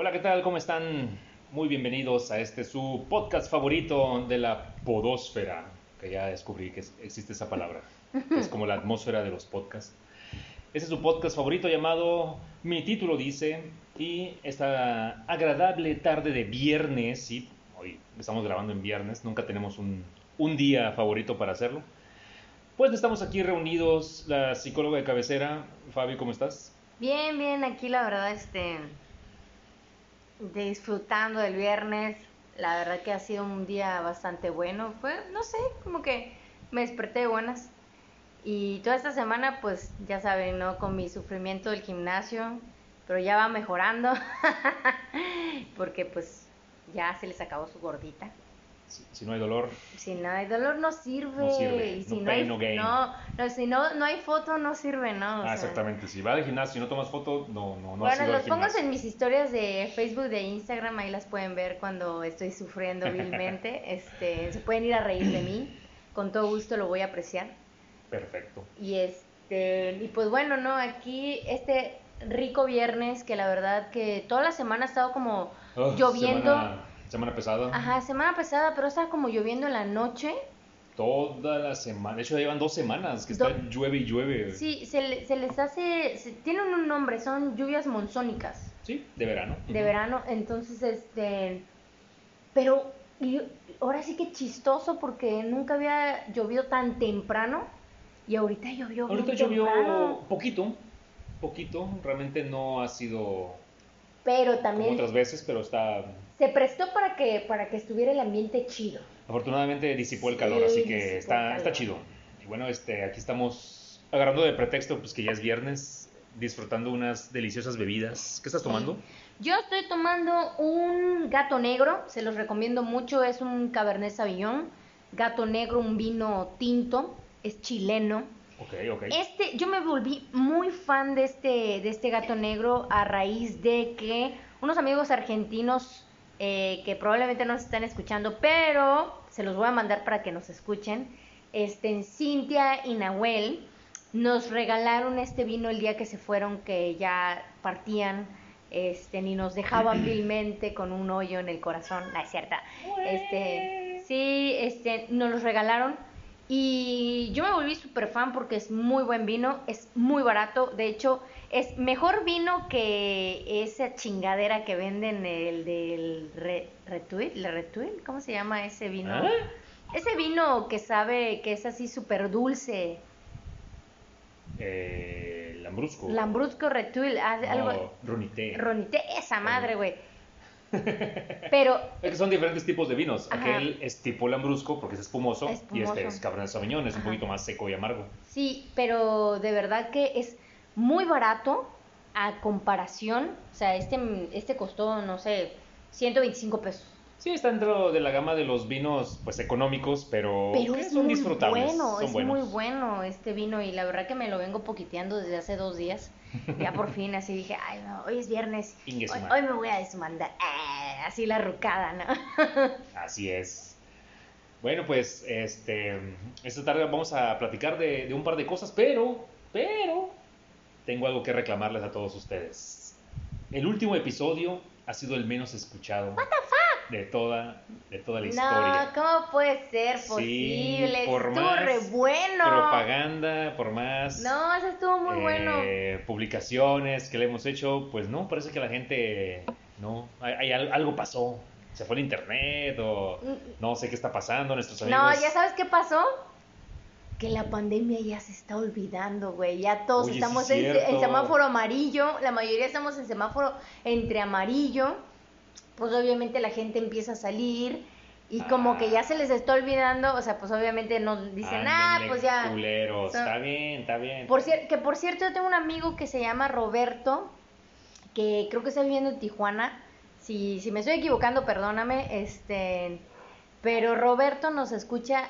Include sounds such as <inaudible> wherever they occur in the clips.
Hola, ¿qué tal? ¿Cómo están? Muy bienvenidos a este su podcast favorito de la podósfera, que ya descubrí que existe esa palabra. Es como la atmósfera de los podcasts. Este es su podcast favorito llamado Mi título dice y esta agradable tarde de viernes, sí, hoy estamos grabando en viernes, nunca tenemos un, un día favorito para hacerlo. Pues estamos aquí reunidos, la psicóloga de cabecera, Fabi, ¿cómo estás? Bien, bien, aquí la verdad, este, disfrutando del viernes. La verdad que ha sido un día bastante bueno. Fue, no sé, como que me desperté de buenas. Y toda esta semana, pues ya saben, ¿no? Con mi sufrimiento del gimnasio, pero ya va mejorando. <laughs> Porque pues ya se les acabó su gordita. Si, no hay dolor. Si no hay dolor no sirve. No sirve. Y si no, no, pain, hay, no gain. no, no, si no, no hay foto no sirve, ¿no? Ah, sea, exactamente. Si vas al gimnasio y no tomas foto, no, no, no bueno, los pongo en mis historias de Facebook, de Instagram, ahí las pueden ver cuando estoy sufriendo vilmente. <laughs> Este, se pueden ir a reír de mí, con todo gusto lo voy a apreciar. Perfecto. Y este, y pues bueno, ¿no? Aquí este rico viernes que la verdad que toda la semana ha estado como Ah, lloviendo. Semana, semana pesada. Ajá, semana pasada, pero estaba como lloviendo en la noche. Toda la semana. De hecho, ya llevan dos semanas que Do- está llueve y llueve. Sí, se, le- se les hace, se- tienen un nombre, son lluvias monzónicas. Sí, de verano. de verano, entonces este, pero y- ahora sí que chistoso porque nunca había llovido tan temprano y ahorita llovió Ahorita llovió temprano. poquito, poquito. Realmente no ha sido pero como también otras veces, pero está. Se prestó para que para que estuviera el ambiente chido. Afortunadamente disipó el Sí, calor, así que está, está chido. Y bueno, este, aquí estamos agarrando de pretexto pues que ya es viernes, disfrutando unas deliciosas bebidas. ¿Qué estás tomando? Yo estoy tomando un gato negro, se los recomiendo mucho, es un Cabernet Sauvignon, gato negro, un vino tinto, es chileno. Ok, ok. Este, yo me volví muy fan de este, de este gato negro a raíz de que unos amigos argentinos eh, que probablemente no nos están escuchando, pero se los voy a mandar para que nos escuchen. Este, Cintia y Nahuel nos regalaron este vino el día que se fueron, que ya partían, este, ni nos dejaban <clears throat> vilmente con un hoyo en el corazón, no es cierta. Este, sí, este, nos los regalaron y yo me volví súper fan porque es muy buen vino, es muy barato, de hecho es mejor vino que esa chingadera que venden el del re, Retuil, ¿le Retuil? ¿cómo se llama ese vino? ¿Ah? Ese vino que sabe que es así súper dulce, Eh, Lambrusco. Lambrusco Retuil, ah, No, algo, Runité. Ronité, esa madre, güey. <laughs> Pero Es que son diferentes tipos de vinos. Ajá. Aquel es tipo Lambrusco porque es espumoso, y este es Cabernet Sauvignon, es un poquito más seco y amargo. Sí, pero de verdad que es muy barato a comparación. O sea, este, este costó, no sé, 125 pesos. Sí, está dentro de la gama de los vinos pues económicos, pero, Pero es son muy disfrutables. bueno, son es buenos. muy bueno este vino y la verdad que me lo vengo poquiteando desde hace dos días. Ya por <laughs> fin así dije, ay no, hoy es viernes, hoy, me voy a desmandar. Ah, así la rucada, ¿no? <laughs> Así es. Bueno, pues este esta tarde vamos a platicar de, de un par de cosas, pero, pero tengo algo que reclamarles a todos ustedes. El último episodio ha sido el menos escuchado de toda de toda la No, historia. ¿cómo puede ser Sí, posible? por Estuvo más re bueno. Propaganda, por más No, eso estuvo muy eh, bueno. publicaciones que le hemos hecho, pues no, parece que la gente no, hay, hay al- algo pasó. Se fue el internet o no sé qué está pasando, nuestros amigos. Mm. No, ¿ya sabes qué pasó? Que la pandemia ya se está olvidando, güey. Ya todos Oye, sí estamos es en, semáforo amarillo. La mayoría estamos en semáforo entre amarillo. Pues obviamente la gente empieza a salir. Y como que ya se les está olvidando. O sea, pues obviamente no dicen, ah, pues ya. culeros. Son- Está bien, está bien. Por que por cierto, yo tengo un amigo que se llama Roberto, que creo que está viviendo en Tijuana. Si, si me estoy equivocando, perdóname. Este, pero Roberto nos escucha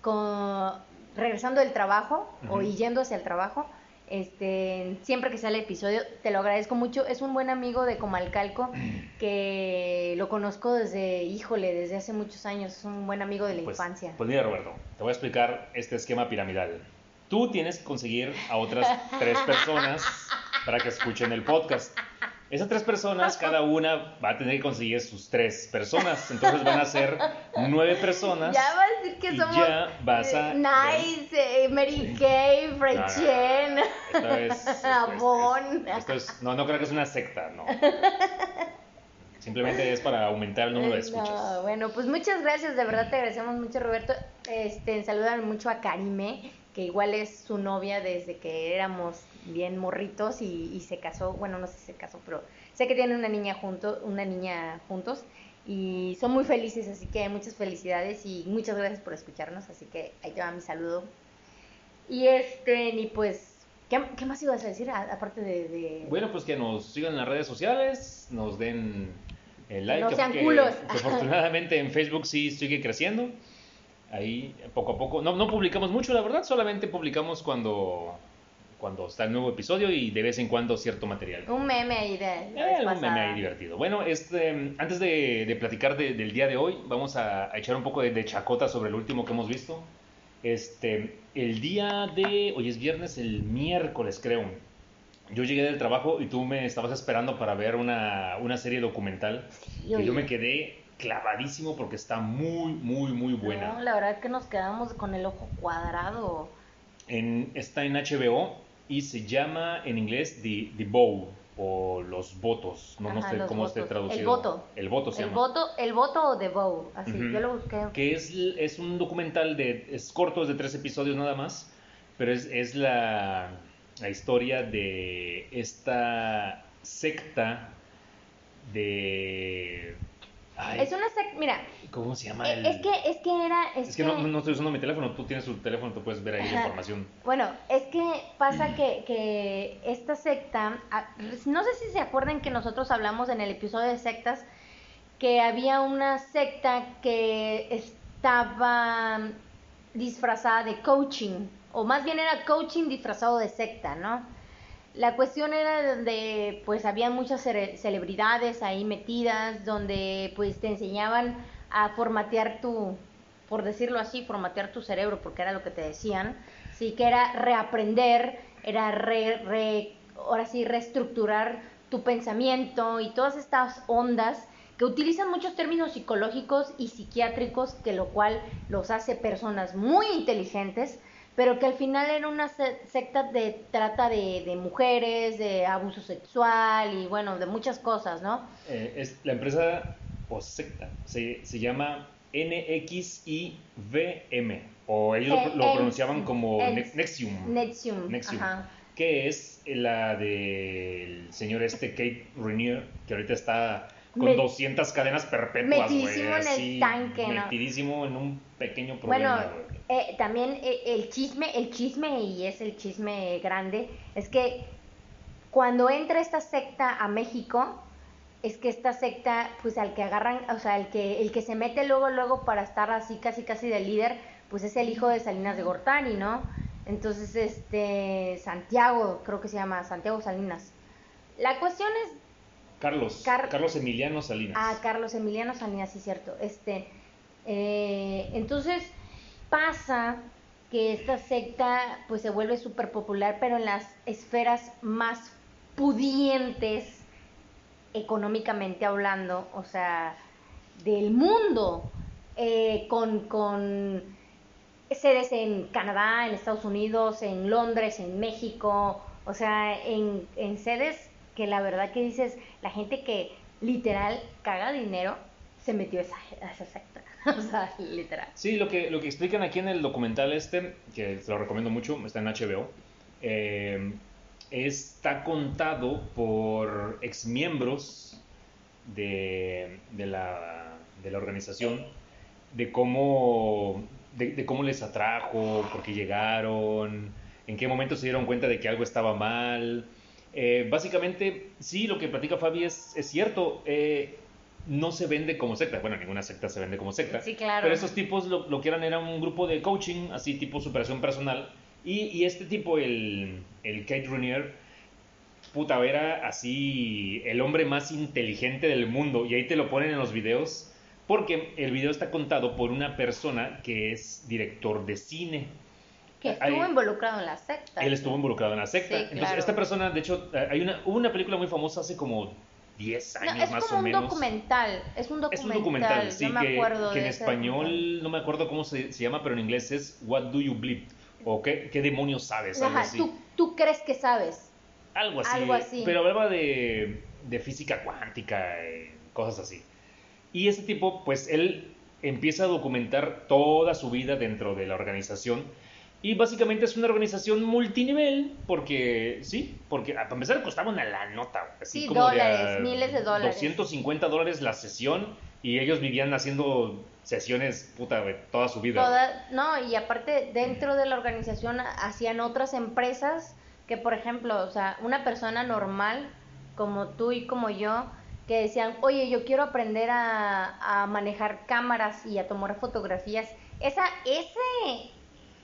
con, regresando del trabajo o yendo hacia el trabajo. Este, siempre que sale episodio, te lo agradezco mucho. Es un buen amigo de Comalcalco <clears throat> que lo conozco desde, híjole, desde hace muchos años. Es un buen amigo de la Pues, infancia. pues mira, Roberto, te voy a explicar este esquema piramidal. Tú tienes que conseguir a otras tres personas para que escuchen el podcast. Esas tres personas, cada una va a tener que conseguir sus tres personas. Entonces van a ser nueve personas. Ya vas a decir que somos ya vas a- eh, Nice, eh, Mary Kay, Frechen, Esto es- esto es-. Esto es, no, no creo que es una secta, no. Simplemente es para aumentar el número de escuchas. No, bueno, pues muchas gracias, de verdad te agradecemos mucho, Roberto. Este, saludan mucho a Karime, que igual es su novia desde que éramos bien morritos y, y se casó, bueno, no sé si se casó, pero sé que tienen una niña junto, una niña juntos y son muy felices, así que muchas felicidades y muchas gracias por escucharnos, así que ahí te va mi saludo. Y este, y pues, ¿qué, qué más ibas a decir aparte de, de- Bueno, pues que nos sigan en las redes sociales, nos den el like. No sean que- culos. que afortunadamente en Facebook sí sigue creciendo. Ahí poco a poco. No, no publicamos mucho, la verdad, solamente publicamos cuando, cuando está el nuevo episodio y de vez en cuando cierto material. un meme ahí de Eh, algún meme ahí divertido. Bueno, este, antes de, de platicar de- del día de hoy, vamos a, a echar un poco de, de chacota sobre el último que hemos visto. Este, el día de, hoy es viernes, el miércoles creo. Yo llegué del trabajo y tú me estabas esperando para ver una, una serie documental Sí, que yo me quedé clavadísimo porque está muy, muy, muy buena. No, la verdad es que nos quedamos con el ojo cuadrado. En, está en HBO y se llama en inglés The, The Bow o Los Votos. No, no sé cómo esté traducido. El voto. El voto se El llama. voto, el voto o The Bow, así, yo lo busqué. Que es, es un documental de. Es corto, es de tres episodios nada más. Pero es, es la, la historia de esta secta de. Ay, Es una sec- mira, ¿Cómo se llama? eh, el- es que, es que era, es, Es que no, no estoy usando mi teléfono, tú tienes tu teléfono, tú puedes ver ahí la información. Bueno, es que pasa que, que esta secta, ah, no sé si se acuerdan que nosotros hablamos en el episodio de sectas, que había una secta que estaba disfrazada de coaching, o más bien era coaching disfrazado de secta, ¿no? La cuestión era donde pues había muchas celebridades ahí metidas, donde pues te enseñaban a formatear tu, por decirlo así, formatear tu cerebro, porque era lo que te decían, sí, que era reaprender, era re, re- ahora sí, reestructurar tu pensamiento y todas estas ondas que utilizan muchos términos psicológicos y psiquiátricos, que lo cual los hace personas muy inteligentes, pero que al final era una se- secta de trata de, de mujeres, de abuso sexual y bueno, de muchas cosas, ¿no? Eh, es, la empresa o secta se, se llama NXIVM, o ellos lo, pronunciaban como Nexium. Nexium, Nexium, ajá. que es la del señor este Kate Rainier, que ahorita está con Met- 200 cadenas perpetuas, güey, Metidísimo en el tanque, ¿no? Metidísimo en un pequeño Bueno, problema, güey. eh, también eh, el chisme, el chisme, y es el chisme grande, es que cuando entra esta secta a México, es que esta secta, pues al que agarran, o sea, el que, el que se mete luego, luego para estar así, casi, casi de líder, pues es el hijo de Salinas de Gortari, ¿no? Entonces, este, Santiago, creo que se llama, Santiago Salinas. La cuestión es Carlos, Car- Carlos Emiliano Salinas. Ah, Carlos Emiliano Salinas, sí, cierto. Este, eh, entonces pasa que esta secta pues se vuelve súper popular, pero en las esferas más pudientes económicamente hablando, o sea, del mundo, eh, con, con sedes en Canadá, en Estados Unidos, en Londres, en México, o sea, en, en sedes que la verdad que dices, la gente que literal caga dinero se metió a esa, a esa secta, <laughs> o sea, literal. Sí, lo que, lo que explican aquí en el documental este, que se lo recomiendo mucho, está en HBO, eh, está contado por exmiembros de, de, la, de la organización, de cómo, de, de cómo les atrajo, por qué llegaron, en qué momento se dieron cuenta de que algo estaba mal. Eh, básicamente, sí, lo que platica Fabi es, es cierto. eh, no se vende como secta. Bueno, ninguna secta se vende como secta. Sí, claro. Pero esos tipos lo, lo que eran era un grupo de coaching, así tipo superación personal. Y, y este tipo, el, el Kate Rainier, puta, era así el hombre más inteligente del mundo. Y ahí te lo ponen en los videos. Porque el video está contado por una persona que es director de cine. Que estuvo Hay- involucrado en la secta. Él estuvo involucrado en la secta. Sí, Entonces, claro. esta persona, de hecho, eh, hay una, hubo una película muy famosa hace como 10 No, años es más como o un menos. documental. Es un documental. Es un documental, sí, yo me que, acuerdo que de en español documental. no me acuerdo cómo se, se llama, pero en inglés es What Do You Believe? O ¿Qué, qué demonios sabes? Algo Ajá, así. tú, tú crees que sabes. Algo así. Algo así. Pero hablaba de, de física cuántica, eh, cosas así. Y ese tipo, pues él empieza a documentar toda su vida dentro de la organización. Y básicamente es una organización multinivel, porque, sí, porque para empezar costaba una la nota. Así Sí, como dólares, miles de dólares. 250 dólares la sesión y ellos vivían haciendo sesiones, puta, toda su vida. Toda- no, y aparte dentro de la organización hacían otras empresas que, por ejemplo, o sea, una persona normal como tú y como yo, que decían, oye, yo quiero aprender a, a manejar cámaras y a tomar fotografías. Esa, ese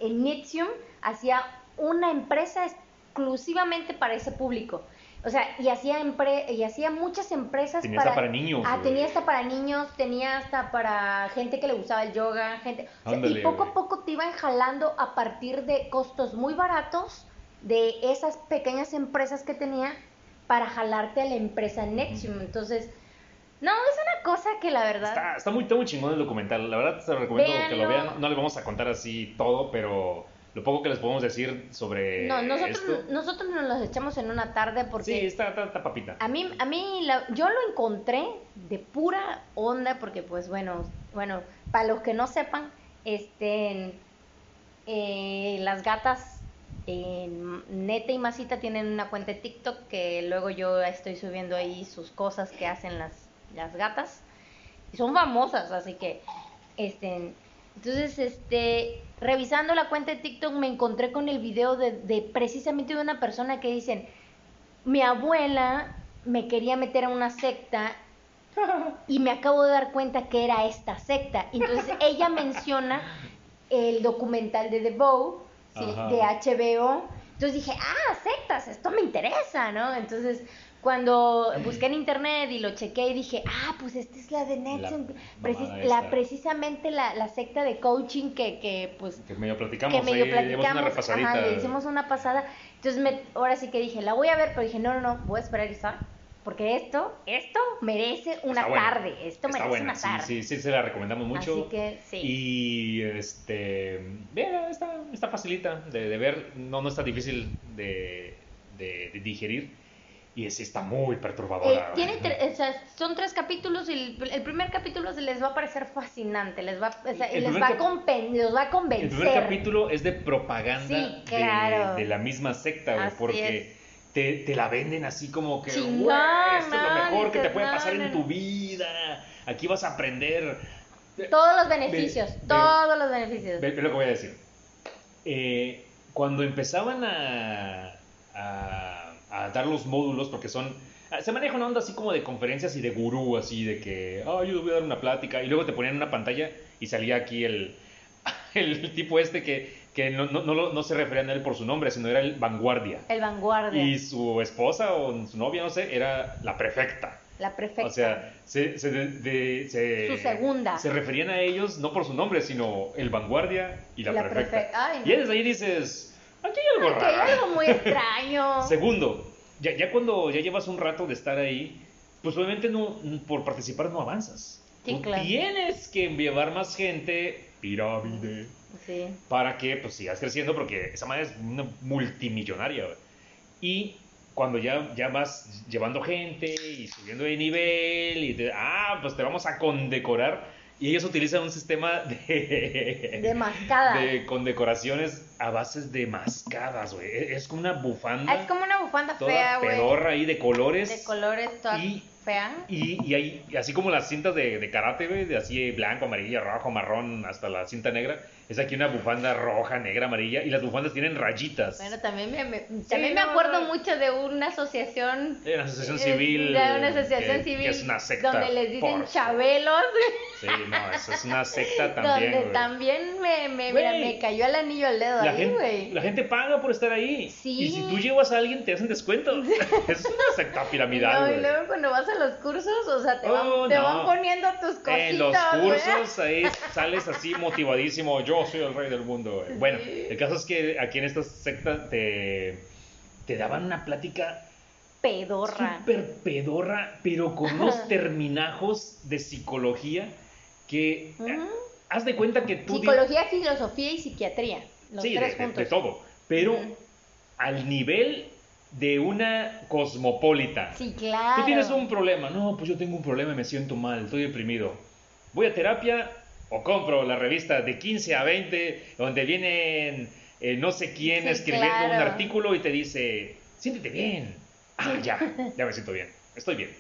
el Nixium hacía una empresa exclusivamente para ese público. O sea, y hacía, empre- y hacía muchas empresas Tenía hasta para niños, Ah, güey. tenía hasta para niños, tenía hasta para gente que le gustaba el yoga, gente... o sea, Ándale, y poco güey. a poco te iban jalando a partir de costos muy baratos de esas pequeñas empresas que tenía para jalarte a la empresa Nexium. Entonces, no, es una cosa que la verdad... Está, está muy, está muy chingón el documental. La verdad, te recomiendo que lo vean. No les vamos a contar así todo, pero lo poco que les podemos decir sobre no, nosotros, esto. nosotros nos los echamos en una tarde porque... Sí, está, está, está papita. A mí, a mí la- yo lo encontré de pura onda porque pues bueno, bueno, para los que no sepan, este, eh, las gatas en Neta y Masita tienen una cuenta de TikTok que luego yo estoy subiendo ahí sus cosas que hacen las, las gatas y son famosas, así que este entonces este revisando la cuenta de TikTok me encontré con el video de, de precisamente de una persona que dicen mi abuela me quería meter a una secta <laughs> y me acabo de dar cuenta que era esta secta. Entonces <laughs> ella menciona el documental de The Bow, de HBO. Entonces dije, ah, sectas, esto me interesa, ¿no? Entonces cuando busqué en internet y lo chequé y dije, ah, pues esta es la de Nexium, La precis- precisamente la, la secta de coaching que, que pues Que medio platicamos, que medio una platicamos, ajá, le hicimos una pasada. Entonces me, ahora sí que dije, la voy a ver, pero dije, no, no, no, voy a esperar y saber, porque esto, esto merece una buena. tarde, esto merece buena, una sí, tarde. sí, sí, se la recomendamos mucho. Así que sí. Y este, véanla, está, está facilita de, de ver, no, no está difícil de, de- de digerir. Y está muy Eh, perturbadora. tiene tre- o sea, son tres capítulos y el, el primer capítulo les va a parecer fascinante, les va, o sea, El les va, los va a El convencer. primer capítulo es de propaganda Sí, de- claro. de, la misma secta, güey, porque te, te la venden así como que, Chingón, "Güey, esto es lo mejor que te puede pasar en tu vida. Aquí vas a aprender. Todos los beneficios, Ve- ve- todos los beneficios. Ve, ve lo que voy a decir. Eh, cuando empezaban a, a, a dar los módulos, porque son. ah, Se maneja una onda así como de conferencias y de gurú, así de que, ah, yo voy a dar una plática, y luego te ponían una pantalla y salía aquí el, <laughs> el tipo este que, que no, no, no, no se referían a él por su nombre, sino era el vanguardia. El vanguardia, Y su esposa o su novia, no sé, era la prefecta. la prefecta. O sea, se, se, de- de- se- Su segunda. Se referían a ellos no por su nombre, sino el vanguardia y la, La prefecta. prefe- ay, no. Y desde ahí dices, aquí hay algo hay raro. algo muy extraño. <laughs> Segundo, ya, ya cuando ya llevas un rato de estar ahí, pues obviamente no, por participar no avanzas. Sí, Tú claro. Tienes que llevar más gente, pirámide, Sí. para que pues sigas creciendo porque esa madre es una multimillonaria. Y cuando ya, ya vas llevando gente y subiendo de nivel y te, ah, pues te vamos a condecorar. Y ellos utilizan un sistema de, De mascada. de condecoraciones a bases de mascadas, güey. Es, es como una bufanda es como una bufanda toda fea, güey. pedorra ahí de colores. De colores toda Y- fea. Y, y ahí, y así como las cintas de, de karate, güey, de así blanco, amarillo, rojo, marrón, hasta la cinta negra, es aquí una bufanda roja, negra, amarilla, y las bufandas tienen rayitas. Bueno, también me, me- también me no, acuerdo no. mucho de una asociación. Hay una asociación eh, civil. De una asociación que- civil. que es una secta. Donde les dicen por- chabelos. Sí, no, eso es una secta también. Donde también me, me, mira, me cayó el anillo al dedo La ahí, güey. la gente paga por estar ahí. Sí. Y si tú llevas a alguien, te hacen descuento. <laughs> es una secta No, piramidal, y güey. luego cuando vas a los cursos, o sea, te, van, Oh, te no. van poniendo tus cositas. En los cursos ahí sales así motivadísimo, yo soy el rey del mundo. güey. Bueno, el caso es que aquí en esta secta te, te daban una plática Pedorra. súper pedorra, pero con unos terminajos de psicología que Ujú. haz de cuenta que tú... Psicología, filosofía y psiquiatría. Los sí, tres de- de todo, pero al nivel de una cosmopolita. Sí, claro. Tú tienes un problema. No, pues yo tengo un problema y me siento mal, estoy deprimido. Voy a terapia o compro la revista de 15 a 20 donde vienen eh, no sé quién Sí, escribiendo un claro. artículo y te dice, siéntete bien. Ah, ya, ya me siento bien, estoy bien.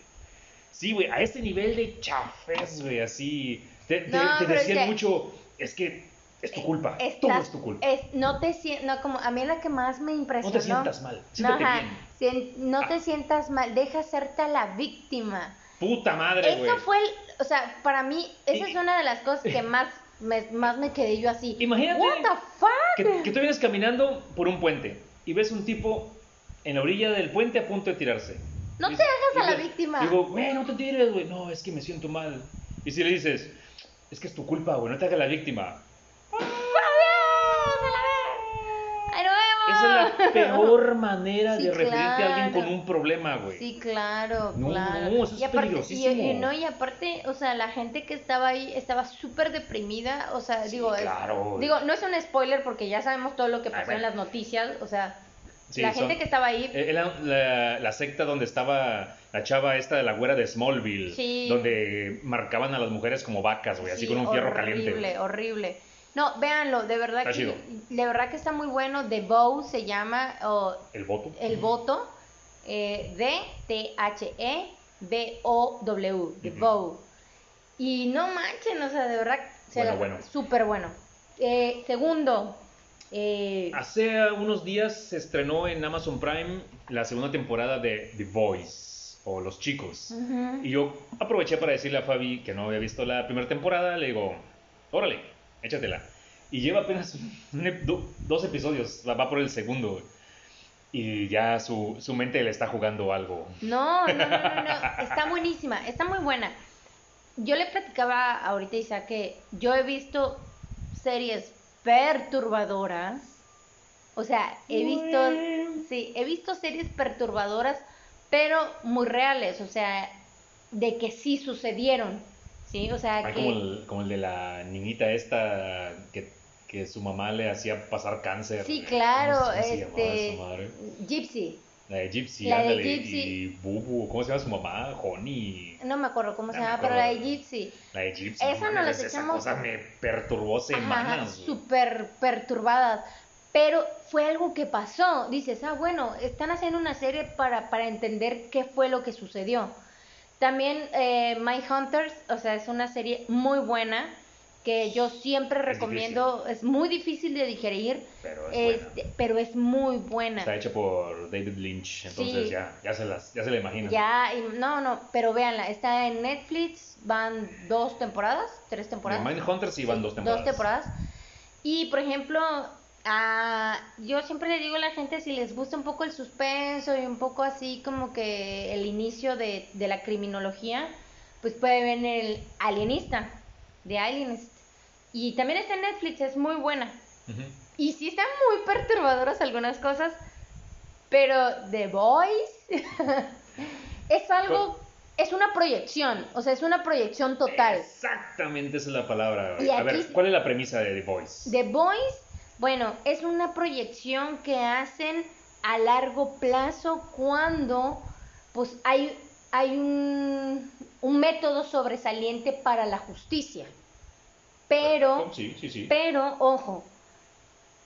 Sí, güey, a este nivel de chafes, güey, así. Te, te- No, te pero es decían que- mucho, es que es tu culpa, Estás- todo es tu culpa. es- no te no como a mí la que más me no impresionó. te sientas mal, siéntete Ajá, bien. sien- no te Ah. sientas mal, deja hacerte a la víctima. Puta madre, güey. Eso fue, el, o sea, para mí, esa Y- es una de las cosas que <laughs> más me, más me quedé yo así. Imagínate What the fuck? Que, que tú vienes caminando por un puente y ves un tipo en la orilla del puente a punto de tirarse. No Y- te hagas a la víctima. Digo, güey, no te tires, güey. No, es que me siento mal. Y si le dices, es que es tu culpa, güey, no te hagas la víctima. ¡Adiós! ¡A la Esa es la peor manera Sí, de referirte a alguien claro. con un problema, güey. Sí, claro, No, claro. no, eso es y aparte, peligrosísimo. Y, y no, y aparte, o sea, la gente que estaba ahí estaba súper deprimida, o sea, Sí, digo, es- claro. digo, no es un spoiler porque ya sabemos todo lo que Ah, pasó en las noticias, o sea, Sí, la son- gente que estaba ahí, Eh, Era la, la secta donde estaba la chava esta de la güera de Smallville. Sí. Donde marcaban a las mujeres como vacas, güey, así sí, con un fierro horrible, caliente. güey. horrible. No, véanlo, de verdad Está que, chido. de verdad que está muy bueno. The Bow se llama, El voto. el voto, eh, D-T-H-E-B-O-W, The Ujú. Bow. Y no manchen, o sea, de verdad, Bueno, la- bueno. súper bueno. Eh, segundo, eh, Hace unos días se estrenó en Amazon Prime la segunda temporada de The Boys, o Los Chicos. Y yo aproveché para decirle a Fabi que no había visto la primera temporada, le digo, órale, échatela. Y lleva apenas un ep- do- dos episodios, va por el segundo. güey. Y ya su, su mente le está jugando algo. No, no, no, no, no, está buenísima, está muy buena. Yo le platicaba ahorita Isaac que yo he visto series perturbadoras. O sea, he visto, sí, he visto series perturbadoras, pero muy reales, o sea, de que sí sucedieron, ¿sí? O sea, que... como, el, como el de la niñita esta que, que su mamá le hacía pasar cáncer. Sí, claro, ¿Cómo se- se este, esa madre? Gypsy, La de Gypsy, La de ándale, Gypsy. y Bubu, ¿cómo se llama su mamá? Honey. no me acuerdo cómo se No me llama, pero la de. Gypsy. La de Gypsy. Esa no mames, las esa echamos- cosa me perturbó semanas. súper perturbadas. Pero fue algo que pasó. Dices, ah, bueno, están haciendo una serie para, para entender qué fue lo que sucedió. También eh, My Hunters, o sea, es una serie muy buena que yo siempre Es recomiendo. Es muy difícil de digerir, Pero es este, buena. pero es muy buena. Está hecha por David Lynch, entonces Sí. ya, ya, se las, ya se la imaginan. Ya, y- no, no, pero véanla, está en Netflix, van dos temporadas, tres temporadas. En Mindhunters sí van dos temporadas. Dos temporadas. Y por ejemplo, ah, yo siempre le digo a la gente si les gusta un poco el suspenso y un poco así como que el inicio de, de la criminología, pues puede ver el Alienista, de Alienist. Y también está en Netflix, es muy buena. Y sí están muy perturbadoras algunas cosas, pero The Voice <laughs> es algo, es una proyección, o sea, es una proyección total. Exactamente esa es la palabra. Y A aquí- ver, ¿cuál es la premisa de The Voice? The Voice, bueno, es una proyección que hacen a largo plazo cuando pues hay, hay un, un método sobresaliente para la justicia. Pero, Sí, sí, sí. pero, ojo,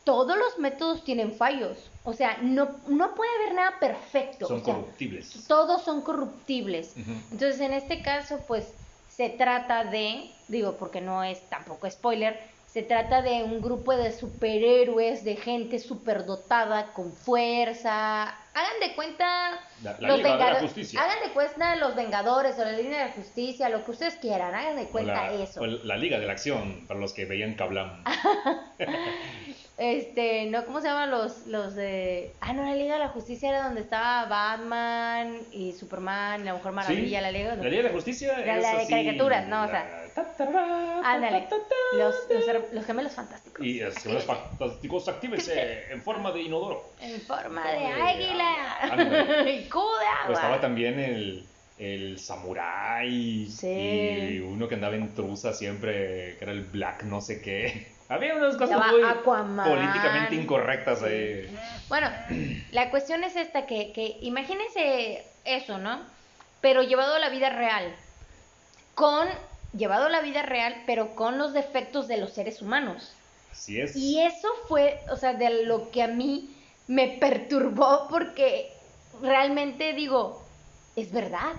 todos los métodos tienen fallos. O sea, no, no puede haber nada perfecto. Son o sea, corruptibles. todos son corruptibles. Entonces, en este caso, pues se trata de, digo, porque no es tampoco spoiler, se trata de un grupo de superhéroes, de gente superdotada, con fuerza. Hagan de cuenta La- la los Liga de la Vengado- Justicia. Hagan de cuenta los Vengadores o la Liga de la Justicia, lo que ustedes quieran. Hagan de O cuenta la, eso. o la Liga de la Acción, para los que veían Kablam. <laughs> Este, no, ¿cómo se llaman los, los de... Ah, no, la Liga de la Justicia era donde estaba Batman y Superman y la Mujer Maravilla, Sí, la Liga... La Liga de la Justicia La- la de caricaturas, ¿no? O sea, ta, ta, ra, ta, Ándale, ta, los, los, gemelos fantásticos. Y los gemelos fantásticos, actívense en forma de inodoro. En forma de águila. <laughs> y cubo de O estaba también el, el samurái Sí. y uno que andaba en truza siempre, que era el black no sé qué. Había unas cosas muy Aquaman. políticamente incorrectas ahí. Bueno, la cuestión es esta, que, que imagínense eso, ¿no? Pero llevado a la vida real. Con, llevado a la vida real, pero con los defectos de los seres humanos. Así es. Y eso fue, o sea, de lo que a mí me perturbó porque realmente digo, es verdad.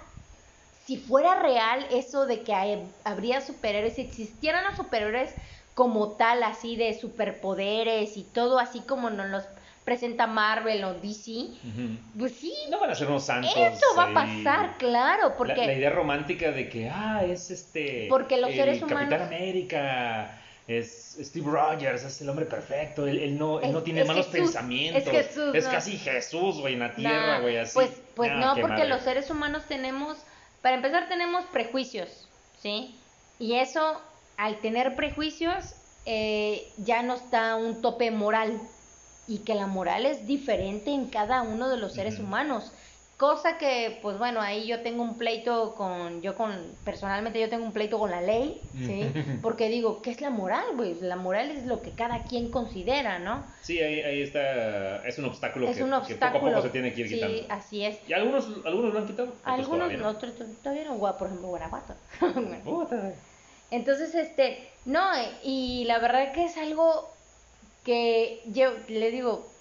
Si fuera real eso de que hay- habría superhéroes, si existieran los superhéroes como tal, así de superpoderes y todo así como nos los presenta Marvel o DC, pues sí, No van a ser unos santos. eso va a pasar, claro, La- porque... La, idea romántica de que, ah, es este. Porque los seres Capitán humanos- América, es Steve Rogers, es el hombre perfecto. Él, él no, él Es- no tiene es malos Jesús, pensamientos. es Jesús, Es no. casi Jesús, güey, en la tierra, güey, así. Pues, pues Nah, no, porque madre. los seres humanos tenemos, para empezar tenemos prejuicios, ¿sí? Y eso, al tener prejuicios, eh, ya nos da un tope moral. Y que la moral es diferente en cada uno de los seres humanos. Cosa que, pues bueno, ahí yo tengo un pleito con, yo con, personalmente yo tengo un pleito con la ley, ¿sí? <laughs> Porque digo, ¿qué es la moral, güey? La moral es lo que cada quien considera, ¿no? Sí, ahí, ahí está. Es un obstáculo, es que, un que obstáculo. poco a poco se tiene que ir sí, quitando. así es. Y algunos, algunos lo han quitado. Algunos no, otros to- todavía no, por ejemplo, Guanajuato. <laughs> Entonces, este, no, y la verdad que es algo que yo le digo,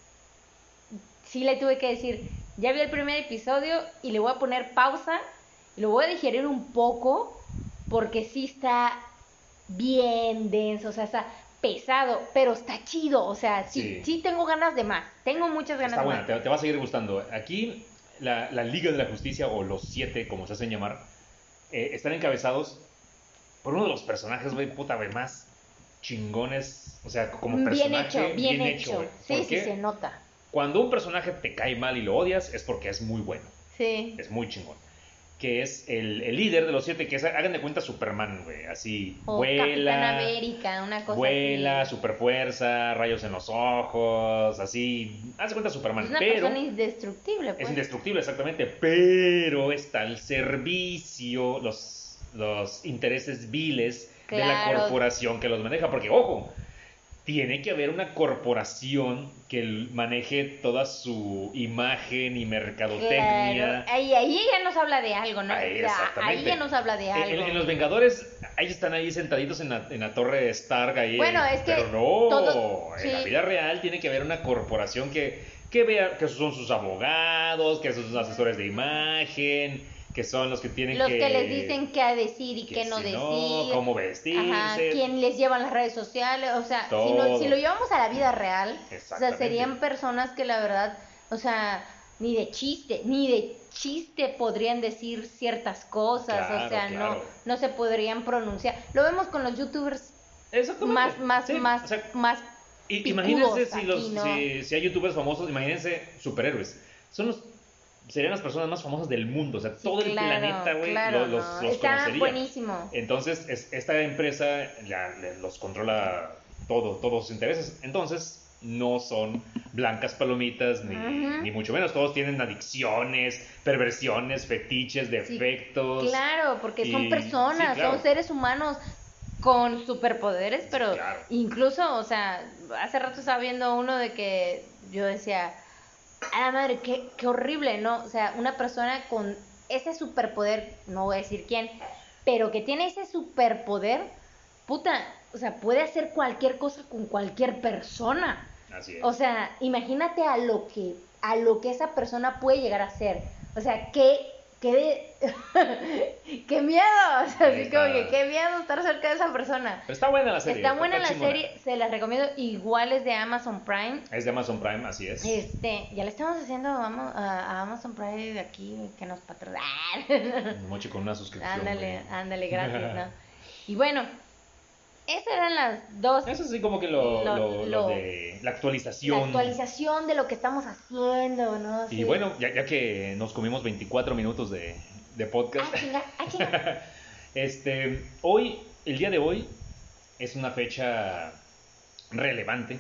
sí le tuve que decir, ya vi el primer episodio y le voy a poner pausa y lo voy a digerir un poco porque sí está bien denso, o sea, está pesado, pero está chido, o sea, sí, Sí. sí, tengo ganas de más, tengo muchas ganas Está de buena, más. te, te va a seguir gustando. Aquí, la, la Liga de la Justicia, o los siete, como se hacen llamar, eh, están encabezados por uno de los personajes, güey, puta, güey, más chingones. O sea, como bien personaje. hecho, bien, hecho. güey. sí, ¿Por sí, qué? se nota. Cuando un personaje te cae mal y lo odias, es porque es muy bueno. Sí. Es muy chingón. Que es el, el líder de los siete, que es, hagan de cuenta Superman, güey. Así, O Capitán vuela. América, una cosa Vuela, así. super fuerza, rayos en los ojos, así. Haz de cuenta Superman. Es una pero persona indestructible, pues. es indestructible, exactamente. Pero está al servicio los, los intereses viles de la corporación que los maneja. Porque, ojo, tiene que haber una corporación que maneje toda su imagen y mercadotecnia. Claro. Ahí, ahí ya nos habla de algo, ¿no? Ahí, O sea, exactamente. ahí ya nos habla de algo. En, en los Vengadores, ahí están ahí sentaditos en la, en la torre Stark ahí. Bueno, es que Pero no, todo- en la vida real tiene que haber una corporación que, que vea que son sus abogados, que son sus asesores de imagen, que son los que tienen Los que... que les dicen qué decir y qué no si decir. cómo vestirse. Ajá, quién les lleva las redes sociales, o sea, si, no- lo llevamos a la vida real, o sea, serían personas que la verdad, o sea, ni de chiste, ni de chiste podrían decir ciertas cosas, o sea, claro. no no se podrían pronunciar. Lo vemos con los youtubers más más Sí, más o sea, más Y- imagínense si, aquí, los, ¿no? si, si hay youtubers famosos, imagínense superhéroes. Son los, serían las personas más famosas del mundo. O sea, Sí, todo el planeta, güey, claro, los, los Está conocería. buenísimo. Entonces, es- esta empresa los controla todo, todos sus intereses. Entonces, no son blancas palomitas, ni, ni mucho menos. Todos tienen adicciones, perversiones, fetiches, defectos. Claro, porque son personas, sí, claro. son seres humanos con superpoderes, pero claro. incluso, o sea, hace rato estaba viendo uno de que yo decía, a la madre, qué, qué horrible, ¿no? O sea, una persona con ese superpoder, no voy a decir quién, pero que tiene ese superpoder, puta, o sea, puede hacer cualquier cosa con cualquier persona. Así es. O sea, imagínate a lo que a lo que esa persona puede llegar a ser. O sea, qué qué, <laughs> qué miedo, <laughs> o sea, así Está- como que qué miedo estar cerca de esa persona. Pero está buena la serie. Está buena la chingona. serie, se las recomiendo, igual es de Amazon Prime. Es de Amazon Prime, así es. Este, ya le estamos haciendo vamos, a, Amazon Prime de aquí que nos patrocina. Un moche con una suscripción. ándale, güey. ándale, gracias, ¿no? <laughs> Y bueno, esas eran las dos. Eso sí como que lo, Lo- lo- lo de la La actualización. actualización de lo que estamos haciendo, ¿no? Y Sí. bueno, ya, ya que nos comimos 24 minutos de, de podcast, Ah, chinga, ah, chinga. <laughs> este, hoy, el día de hoy, es una fecha relevante